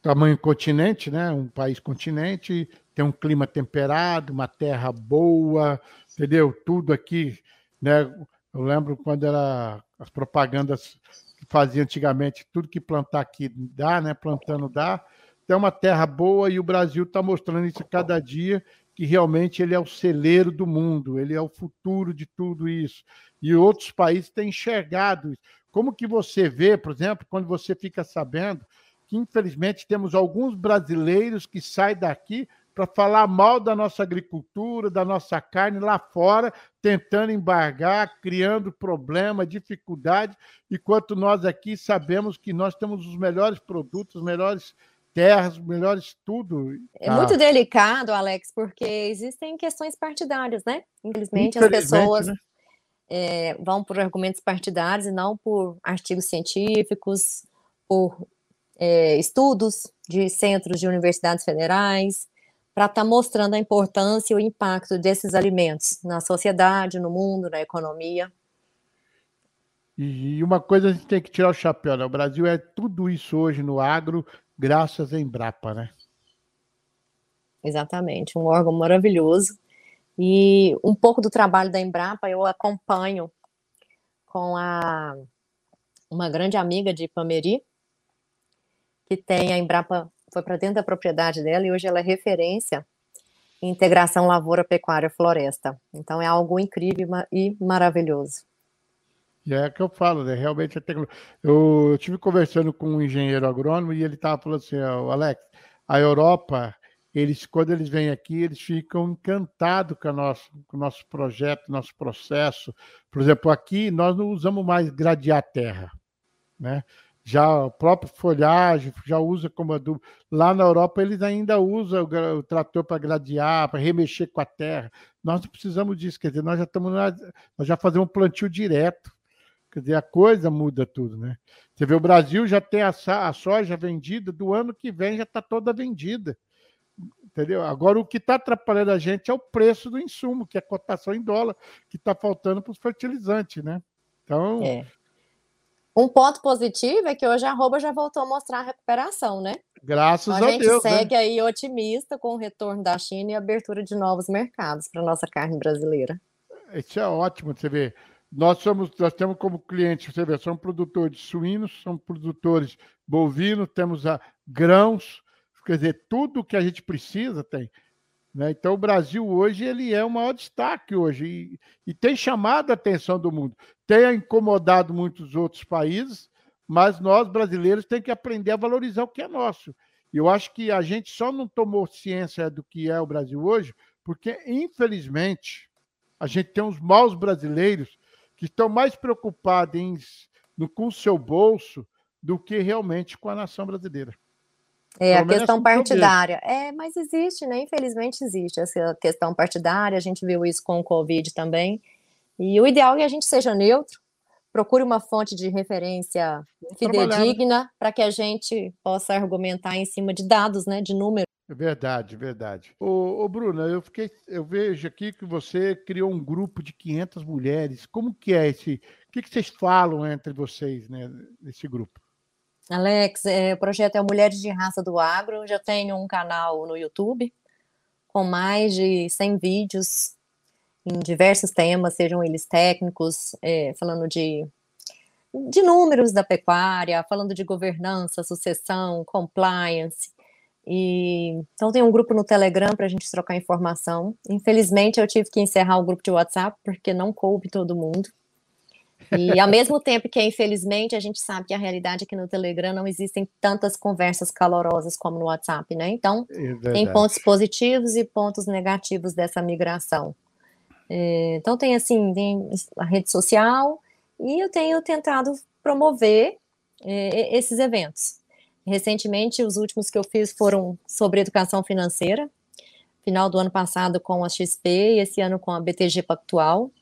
tamanho continente, né, um país continente, tem um clima temperado, uma terra boa, entendeu? Tudo aqui, né? Eu lembro quando era as propagandas que fazia antigamente, tudo que plantar aqui dá, né? Plantando dá. Tem uma terra boa e o Brasil está mostrando isso cada dia que realmente ele é o celeiro do mundo, ele é o futuro de tudo isso. E outros países têm enxergado. Como que você vê, por exemplo, quando você fica sabendo que infelizmente temos alguns brasileiros que saem daqui para falar mal da nossa agricultura, da nossa carne lá fora, tentando embargar, criando problema, dificuldade, enquanto nós aqui sabemos que nós temos os melhores produtos, os melhores terras, melhores tudo. É muito ah. delicado, Alex, porque existem questões partidárias, né? Infelizmente, Infelizmente as pessoas né? é, vão por argumentos partidários e não por artigos científicos, por é, estudos de centros de universidades federais, para estar tá mostrando a importância e o impacto desses alimentos na sociedade, no mundo, na economia. E uma coisa a gente tem que tirar o chapéu, né? O Brasil é tudo isso hoje no agro, graças à Embrapa, né? Exatamente, um órgão maravilhoso. E um pouco do trabalho da Embrapa eu acompanho com a uma grande amiga de Pameri, que tem a Embrapa, foi para dentro da propriedade dela e hoje ela é referência em integração lavoura, pecuária, floresta. Então é algo incrível e maravilhoso. E é que eu falo, né? Realmente a tecnologia. Eu estive conversando com um engenheiro agrônomo e ele estava falando assim, oh, Alex, a Europa, eles, quando eles vêm aqui, eles ficam encantados com, nosso, com o nosso projeto, nosso processo. Por exemplo, aqui nós não usamos mais gradear terra, né? Já a própria folhagem já usa como adubo. Lá na Europa eles ainda usam o, o trator para gradear, para remexer com a terra. Nós não precisamos disso, quer dizer, nós já estamos nós já fazemos um plantio direto. Quer dizer, a coisa muda tudo, né? Você vê, o Brasil já tem a, a soja vendida, do ano que vem já está toda vendida. Entendeu? Agora, o que está atrapalhando a gente é o preço do insumo, que é a cotação em dólar, que está faltando para os fertilizantes, né? Então. É. Um ponto positivo é que hoje a arroba já voltou a mostrar a recuperação, né? Graças então, a, a Deus. A gente segue né? aí otimista com o retorno da China e a abertura de novos mercados para a nossa carne brasileira. Isso é ótimo, você vê. Nós somos, nós temos como cliente, você vê, somos produtores de suínos, somos produtores bovinos, temos a grãos, quer dizer, tudo que a gente precisa tem. Né? Então o Brasil hoje ele é o maior destaque hoje e, e tem chamado a atenção do mundo. Tem incomodado muitos outros países, mas nós brasileiros temos que aprender a valorizar o que é nosso. E eu acho que a gente só não tomou ciência do que é o Brasil hoje, porque, infelizmente, a gente tem uns maus brasileiros que estão mais preocupados em, no, com o seu bolso do que realmente com a nação brasileira. É, a questão partidária. É, mas existe, né? Infelizmente existe essa questão partidária, a gente viu isso com o Covid também. E o ideal é que a gente seja neutro, procure uma fonte de referência fidedigna para que a gente possa argumentar em cima de dados, né, de números. É verdade, verdade. Ô, ô, Bruna, eu fiquei, eu vejo aqui que você criou um grupo de 500 mulheres. Como que é esse? O que, que vocês falam entre vocês, né, nesse grupo? Alex, é, o projeto é Mulheres de Raça do Agro. Já tenho um canal no YouTube com mais de 100 vídeos em diversos temas, sejam eles técnicos, é, falando de de números da pecuária, falando de governança, sucessão, compliance, e, então tem um grupo no Telegram para a gente trocar informação. Infelizmente eu tive que encerrar o grupo de WhatsApp porque não coube todo mundo. E ao mesmo tempo que infelizmente a gente sabe que a realidade é que no Telegram não existem tantas conversas calorosas como no WhatsApp, né? Então é tem pontos positivos e pontos negativos dessa migração. É, então tem assim, tem a rede social e eu tenho tentado promover é, esses eventos. Recentemente, os últimos que eu fiz foram sobre educação financeira, final do ano passado com a XP e esse ano com a BTG Pactual.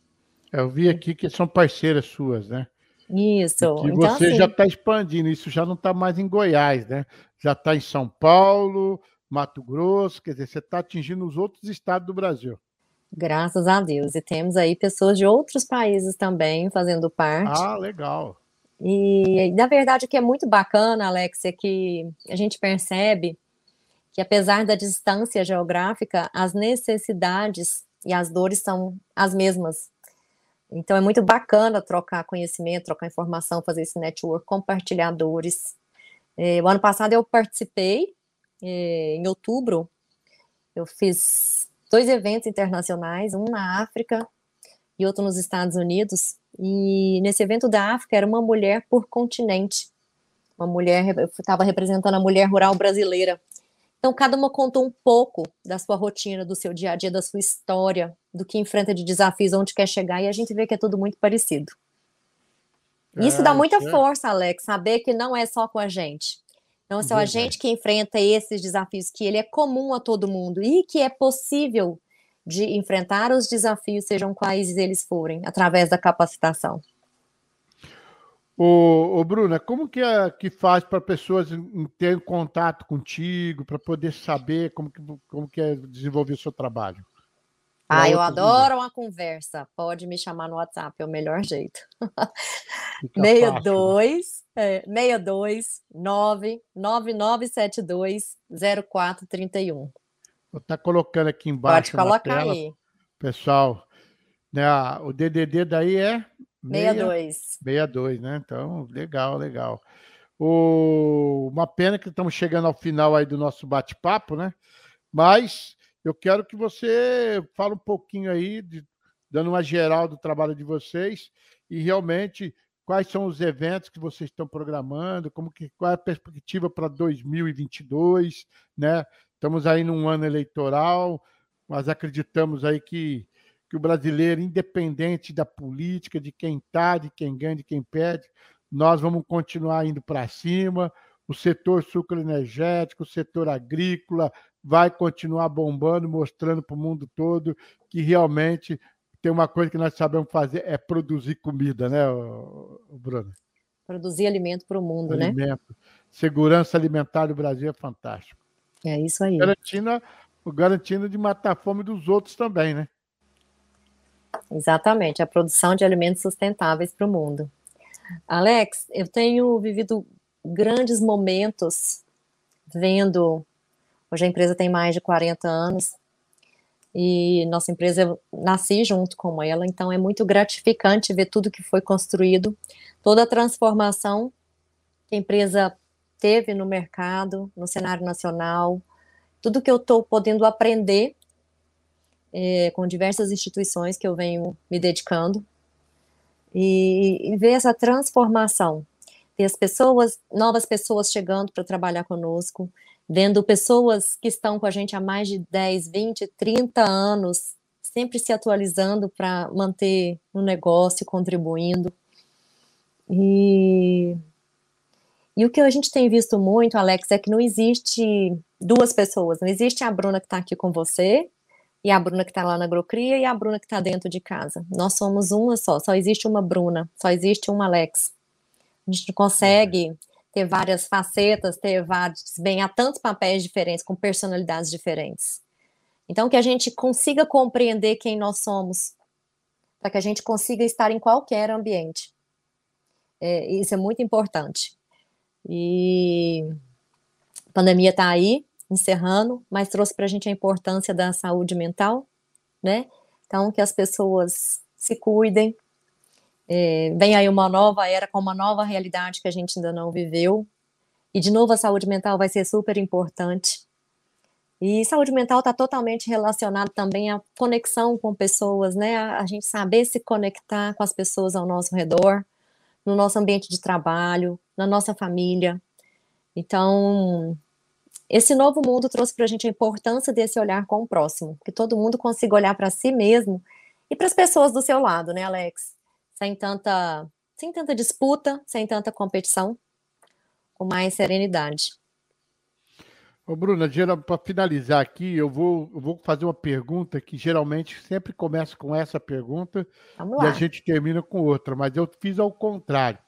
Eu vi aqui que são parceiras suas, né? Isso. E então, você assim, já está expandindo, isso já não está mais em Goiás, né? Já está em São Paulo, Mato Grosso, quer dizer, você está atingindo os outros estados do Brasil. Graças a Deus. E temos aí pessoas de outros países também fazendo parte. Ah, legal. E, na verdade, o que é muito bacana, Alex, é que a gente percebe que, apesar da distância geográfica, as necessidades e as dores são as mesmas. Então, é muito bacana trocar conhecimento, trocar informação, fazer esse network, compartilhar dores. É, o ano passado eu participei, é, em outubro, eu fiz dois eventos internacionais, um na África e outro nos Estados Unidos, e nesse evento da África era uma mulher por continente. Uma mulher, eu estava representando a mulher rural brasileira. Então, cada uma contou um pouco da sua rotina, do seu dia a dia, da sua história, do que enfrenta de desafios, onde quer chegar, e a gente vê que é tudo muito parecido. Isso é, dá muita é. força, Alex, saber que não é só com a gente. Então, se a gente que enfrenta esses desafios, que ele é comum a todo mundo e que é possível de enfrentar os desafios, sejam quais eles forem, através da capacitação. Ô, ô Bruna, como que, é, que faz para pessoas terem contato contigo, para poder saber como que, como que é desenvolver o seu trabalho? Ah, eu adoro uma conversa. Pode me chamar no WhatsApp, é o melhor jeito. 62 é, 62 99972 0431. Vou estar tá colocando aqui embaixo. Pode colocar tela, aí. Pessoal, né, o DDD daí é 62. 62, né? Então, legal, legal. O... Uma pena que estamos chegando ao final aí do nosso bate-papo, né? Mas eu quero que você fale um pouquinho aí, de, dando uma geral do trabalho de vocês e realmente quais são os eventos que vocês estão programando, como que, qual é a perspectiva para 2022, né? Estamos aí num ano eleitoral, mas acreditamos aí que que o brasileiro, independente da política, de quem está, de quem ganha, de quem perde, nós vamos continuar indo para cima. O setor sucroenergético, o setor agrícola vai continuar bombando, mostrando para o mundo todo que realmente tem uma coisa que nós sabemos fazer é produzir comida, né, Bruno? Produzir alimento para o mundo, né? alimento. né? Segurança alimentar do Brasil é fantástico. É isso aí. Garantindo, garantindo de matar a fome dos outros também, né? Exatamente, a produção de alimentos sustentáveis para o mundo. Alex, eu tenho vivido grandes momentos vendo. Hoje a empresa tem mais de 40 anos e nossa empresa eu nasci junto com ela, então é muito gratificante ver tudo que foi construído, toda a transformação que a empresa teve no mercado, no cenário nacional, tudo que eu estou podendo aprender é, com diversas instituições que eu venho me dedicando, e, e ver essa transformação, ter as pessoas, novas pessoas chegando para trabalhar conosco, vendo pessoas que estão com a gente há mais de 10, 20, 30 anos, sempre se atualizando para manter o negócio, contribuindo. E, e o que a gente tem visto muito, Alex, é que não existe duas pessoas, não existe a Bruna que está aqui com você e a Bruna que está lá na Agrocria e a Bruna que está dentro de casa. Nós somos uma só, só existe uma Bruna, só existe um Alex. A gente não consegue ter várias facetas, ter vários, desempenhar tantos papéis diferentes, com personalidades diferentes. Então, que a gente consiga compreender quem nós somos, para que a gente consiga estar em qualquer ambiente. É, isso é muito importante. E a pandemia está aí, encerrando, mas trouxe para a gente a importância da saúde mental, né? Então, que as pessoas se cuidem. É, vem aí uma nova era com uma nova realidade que a gente ainda não viveu. E, de novo, a saúde mental vai ser super importante. E saúde mental está totalmente relacionado também à conexão com pessoas, né? A, gente saber se conectar com as pessoas ao nosso redor, no nosso ambiente de trabalho, na nossa família. Então, esse novo mundo trouxe para a gente a importância desse olhar com o próximo, que todo mundo consiga olhar para si mesmo e para as pessoas do seu lado, né, Alex? Sem tanta, sem tanta disputa, sem tanta competição, com mais serenidade. Ô, Bruna, para finalizar aqui, eu vou, eu vou fazer uma pergunta que geralmente sempre começa com essa pergunta e a gente termina com outra, mas eu fiz ao contrário.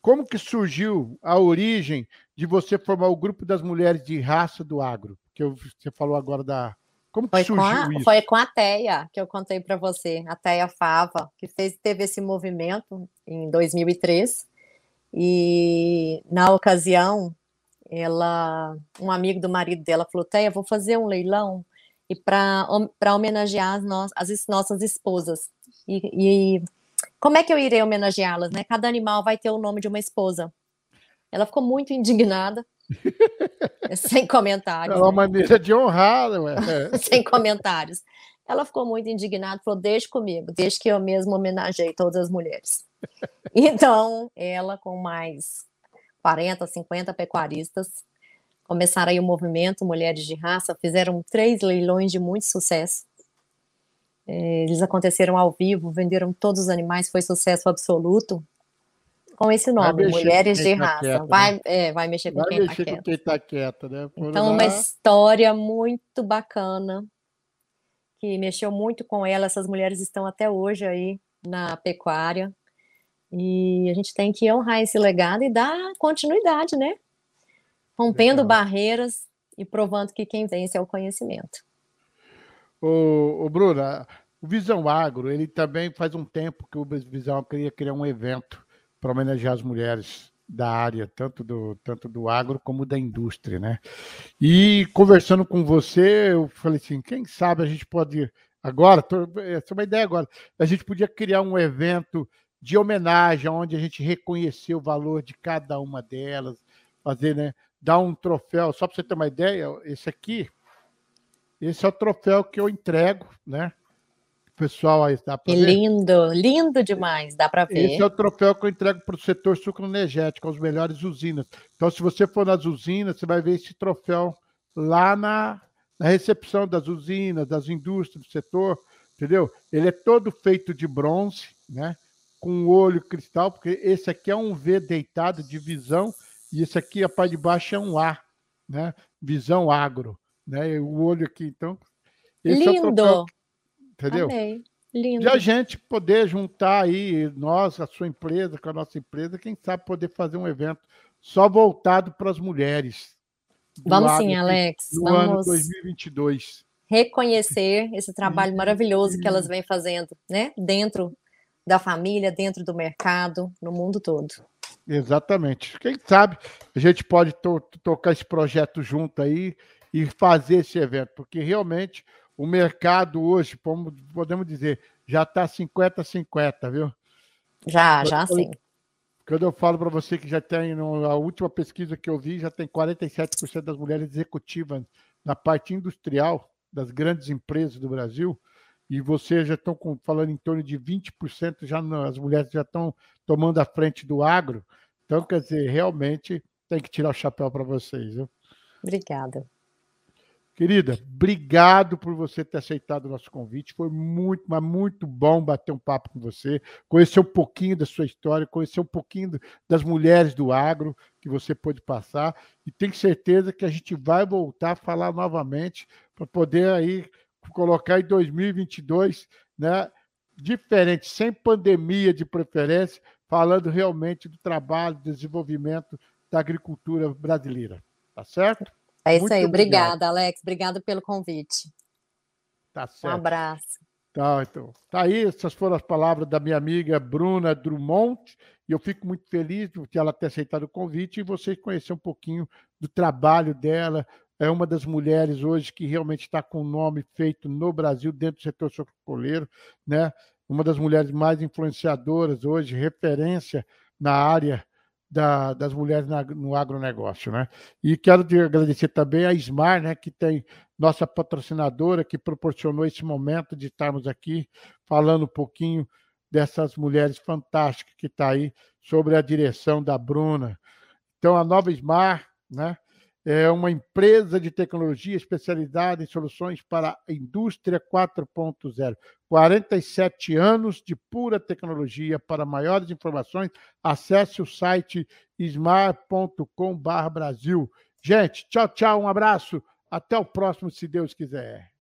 Como que surgiu a origem de você formar o grupo das mulheres de raça do agro? Que eu, você falou agora da. Como foi surgiu a, isso? Foi com a Teia que eu contei para você, a Teia Fava, que fez, teve esse movimento em 2003. E na ocasião, ela, um amigo do marido dela falou: Teia, vou fazer um leilão e para homenagear as, no, as nossas esposas. E, e como é que eu irei homenageá-las, né? Cada animal vai ter o nome de uma esposa. Ela ficou muito indignada, sem comentários. É uma né? maneira de honrar, ué. sem comentários. Ela ficou muito indignada, falou: deixe comigo, deixe que eu mesmo homenageei todas as mulheres. Então, ela, com mais 40, 50 pecuaristas, começaram aí o movimento Mulheres de Raça, fizeram três leilões de muito sucesso. É, eles aconteceram ao vivo, venderam todos os animais, foi sucesso absoluto. Com esse nome, Mulheres de tá Raça. Quieta, vai, né? é, vai mexer com vai quem está quieto. quem está quieta, né? Por então, lá... uma história muito bacana, que mexeu muito com ela. Essas mulheres estão até hoje aí na pecuária. E a gente tem que honrar esse legado e dar continuidade, né? Rompendo Legal. barreiras e provando que quem vence é o conhecimento. O, o Bruna, o Visão Agro, ele também faz um tempo que o Visão queria criar um evento para homenagear as mulheres da área, tanto do, tanto do agro como da indústria, né? E conversando com você, eu falei assim, quem sabe a gente pode agora, tô, essa é uma ideia agora, a gente podia criar um evento de homenagem, onde a gente reconhecer o valor de cada uma delas, fazer, né, dar um troféu, só para você ter uma ideia, esse aqui, esse é o troféu que eu entrego, né? Pessoal aí dá para ver. Lindo, lindo demais, dá para ver. Esse é o troféu que eu entrego para o setor sucroenergético, as melhores usinas. Então, se você for nas usinas, você vai ver esse troféu lá na, na recepção das usinas, das indústrias do setor, entendeu? Ele é todo feito de bronze, né? Com olho cristal, porque esse aqui é um V deitado de visão e esse aqui, a parte de baixo, é um A, né? Visão agro, né? O olho aqui, então. Lindo! É o troféu entendeu? Amei. Lindo. De a gente poder juntar aí, nós, a sua empresa, com a nossa empresa, quem sabe poder fazer um evento só voltado para as mulheres. Vamos sim, Alex. No Vamos ano 2022. Reconhecer esse trabalho maravilhoso que elas vêm fazendo, né? Dentro da família, dentro do mercado, no mundo todo. Exatamente. Quem sabe a gente pode to tocar esse projeto junto aí e fazer esse evento, porque realmente o mercado hoje, podemos dizer, já está 50-50, viu? Já, já sim. Quando eu falo para você que já tem, a última pesquisa que eu vi, já tem 47% das mulheres executivas na parte industrial das grandes empresas do Brasil, e vocês já estão falando em torno de 20%, já as mulheres já estão tomando a frente do agro. Então, quer dizer, realmente tem que tirar o chapéu para vocês. Viu? Obrigada. Querida, obrigado por você ter aceitado o nosso convite. Foi muito, mas muito bom bater um papo com você, conhecer um pouquinho da sua história, conhecer um pouquinho das mulheres do agro que você pôde passar. E tenho certeza que a gente vai voltar a falar novamente para poder aí colocar em 2022, né, diferente, sem pandemia de preferência, falando realmente do trabalho, desenvolvimento da agricultura brasileira. Tá certo? É isso Muito aí. Obrigada, Alex. Obrigado pelo convite. Tá certo. Um abraço. Tá, então. Tá aí, essas foram as palavras da minha amiga Bruna Drummond, e eu fico muito feliz de ela ter aceitado o convite e vocês conhecer um pouquinho do trabalho dela. É uma das mulheres hoje que realmente está com o nome feito no Brasil, dentro do setor socorroleiro, né? Uma das mulheres mais influenciadoras hoje, referência na área da, das mulheres na, no agronegócio. Né? E quero agradecer também a Ismar, né, que tem nossa patrocinadora, que proporcionou esse momento de estarmos aqui falando um pouquinho dessas mulheres fantásticas que está aí sobre a direção da Bruna. Então, a nova Smar, né, é uma empresa de tecnologia especializada em soluções para a indústria 4.0. 47 anos de pura tecnologia. Para maiores informações, acesse o site smart.com.br. Gente, tchau, tchau, um abraço. Até o próximo, se Deus quiser.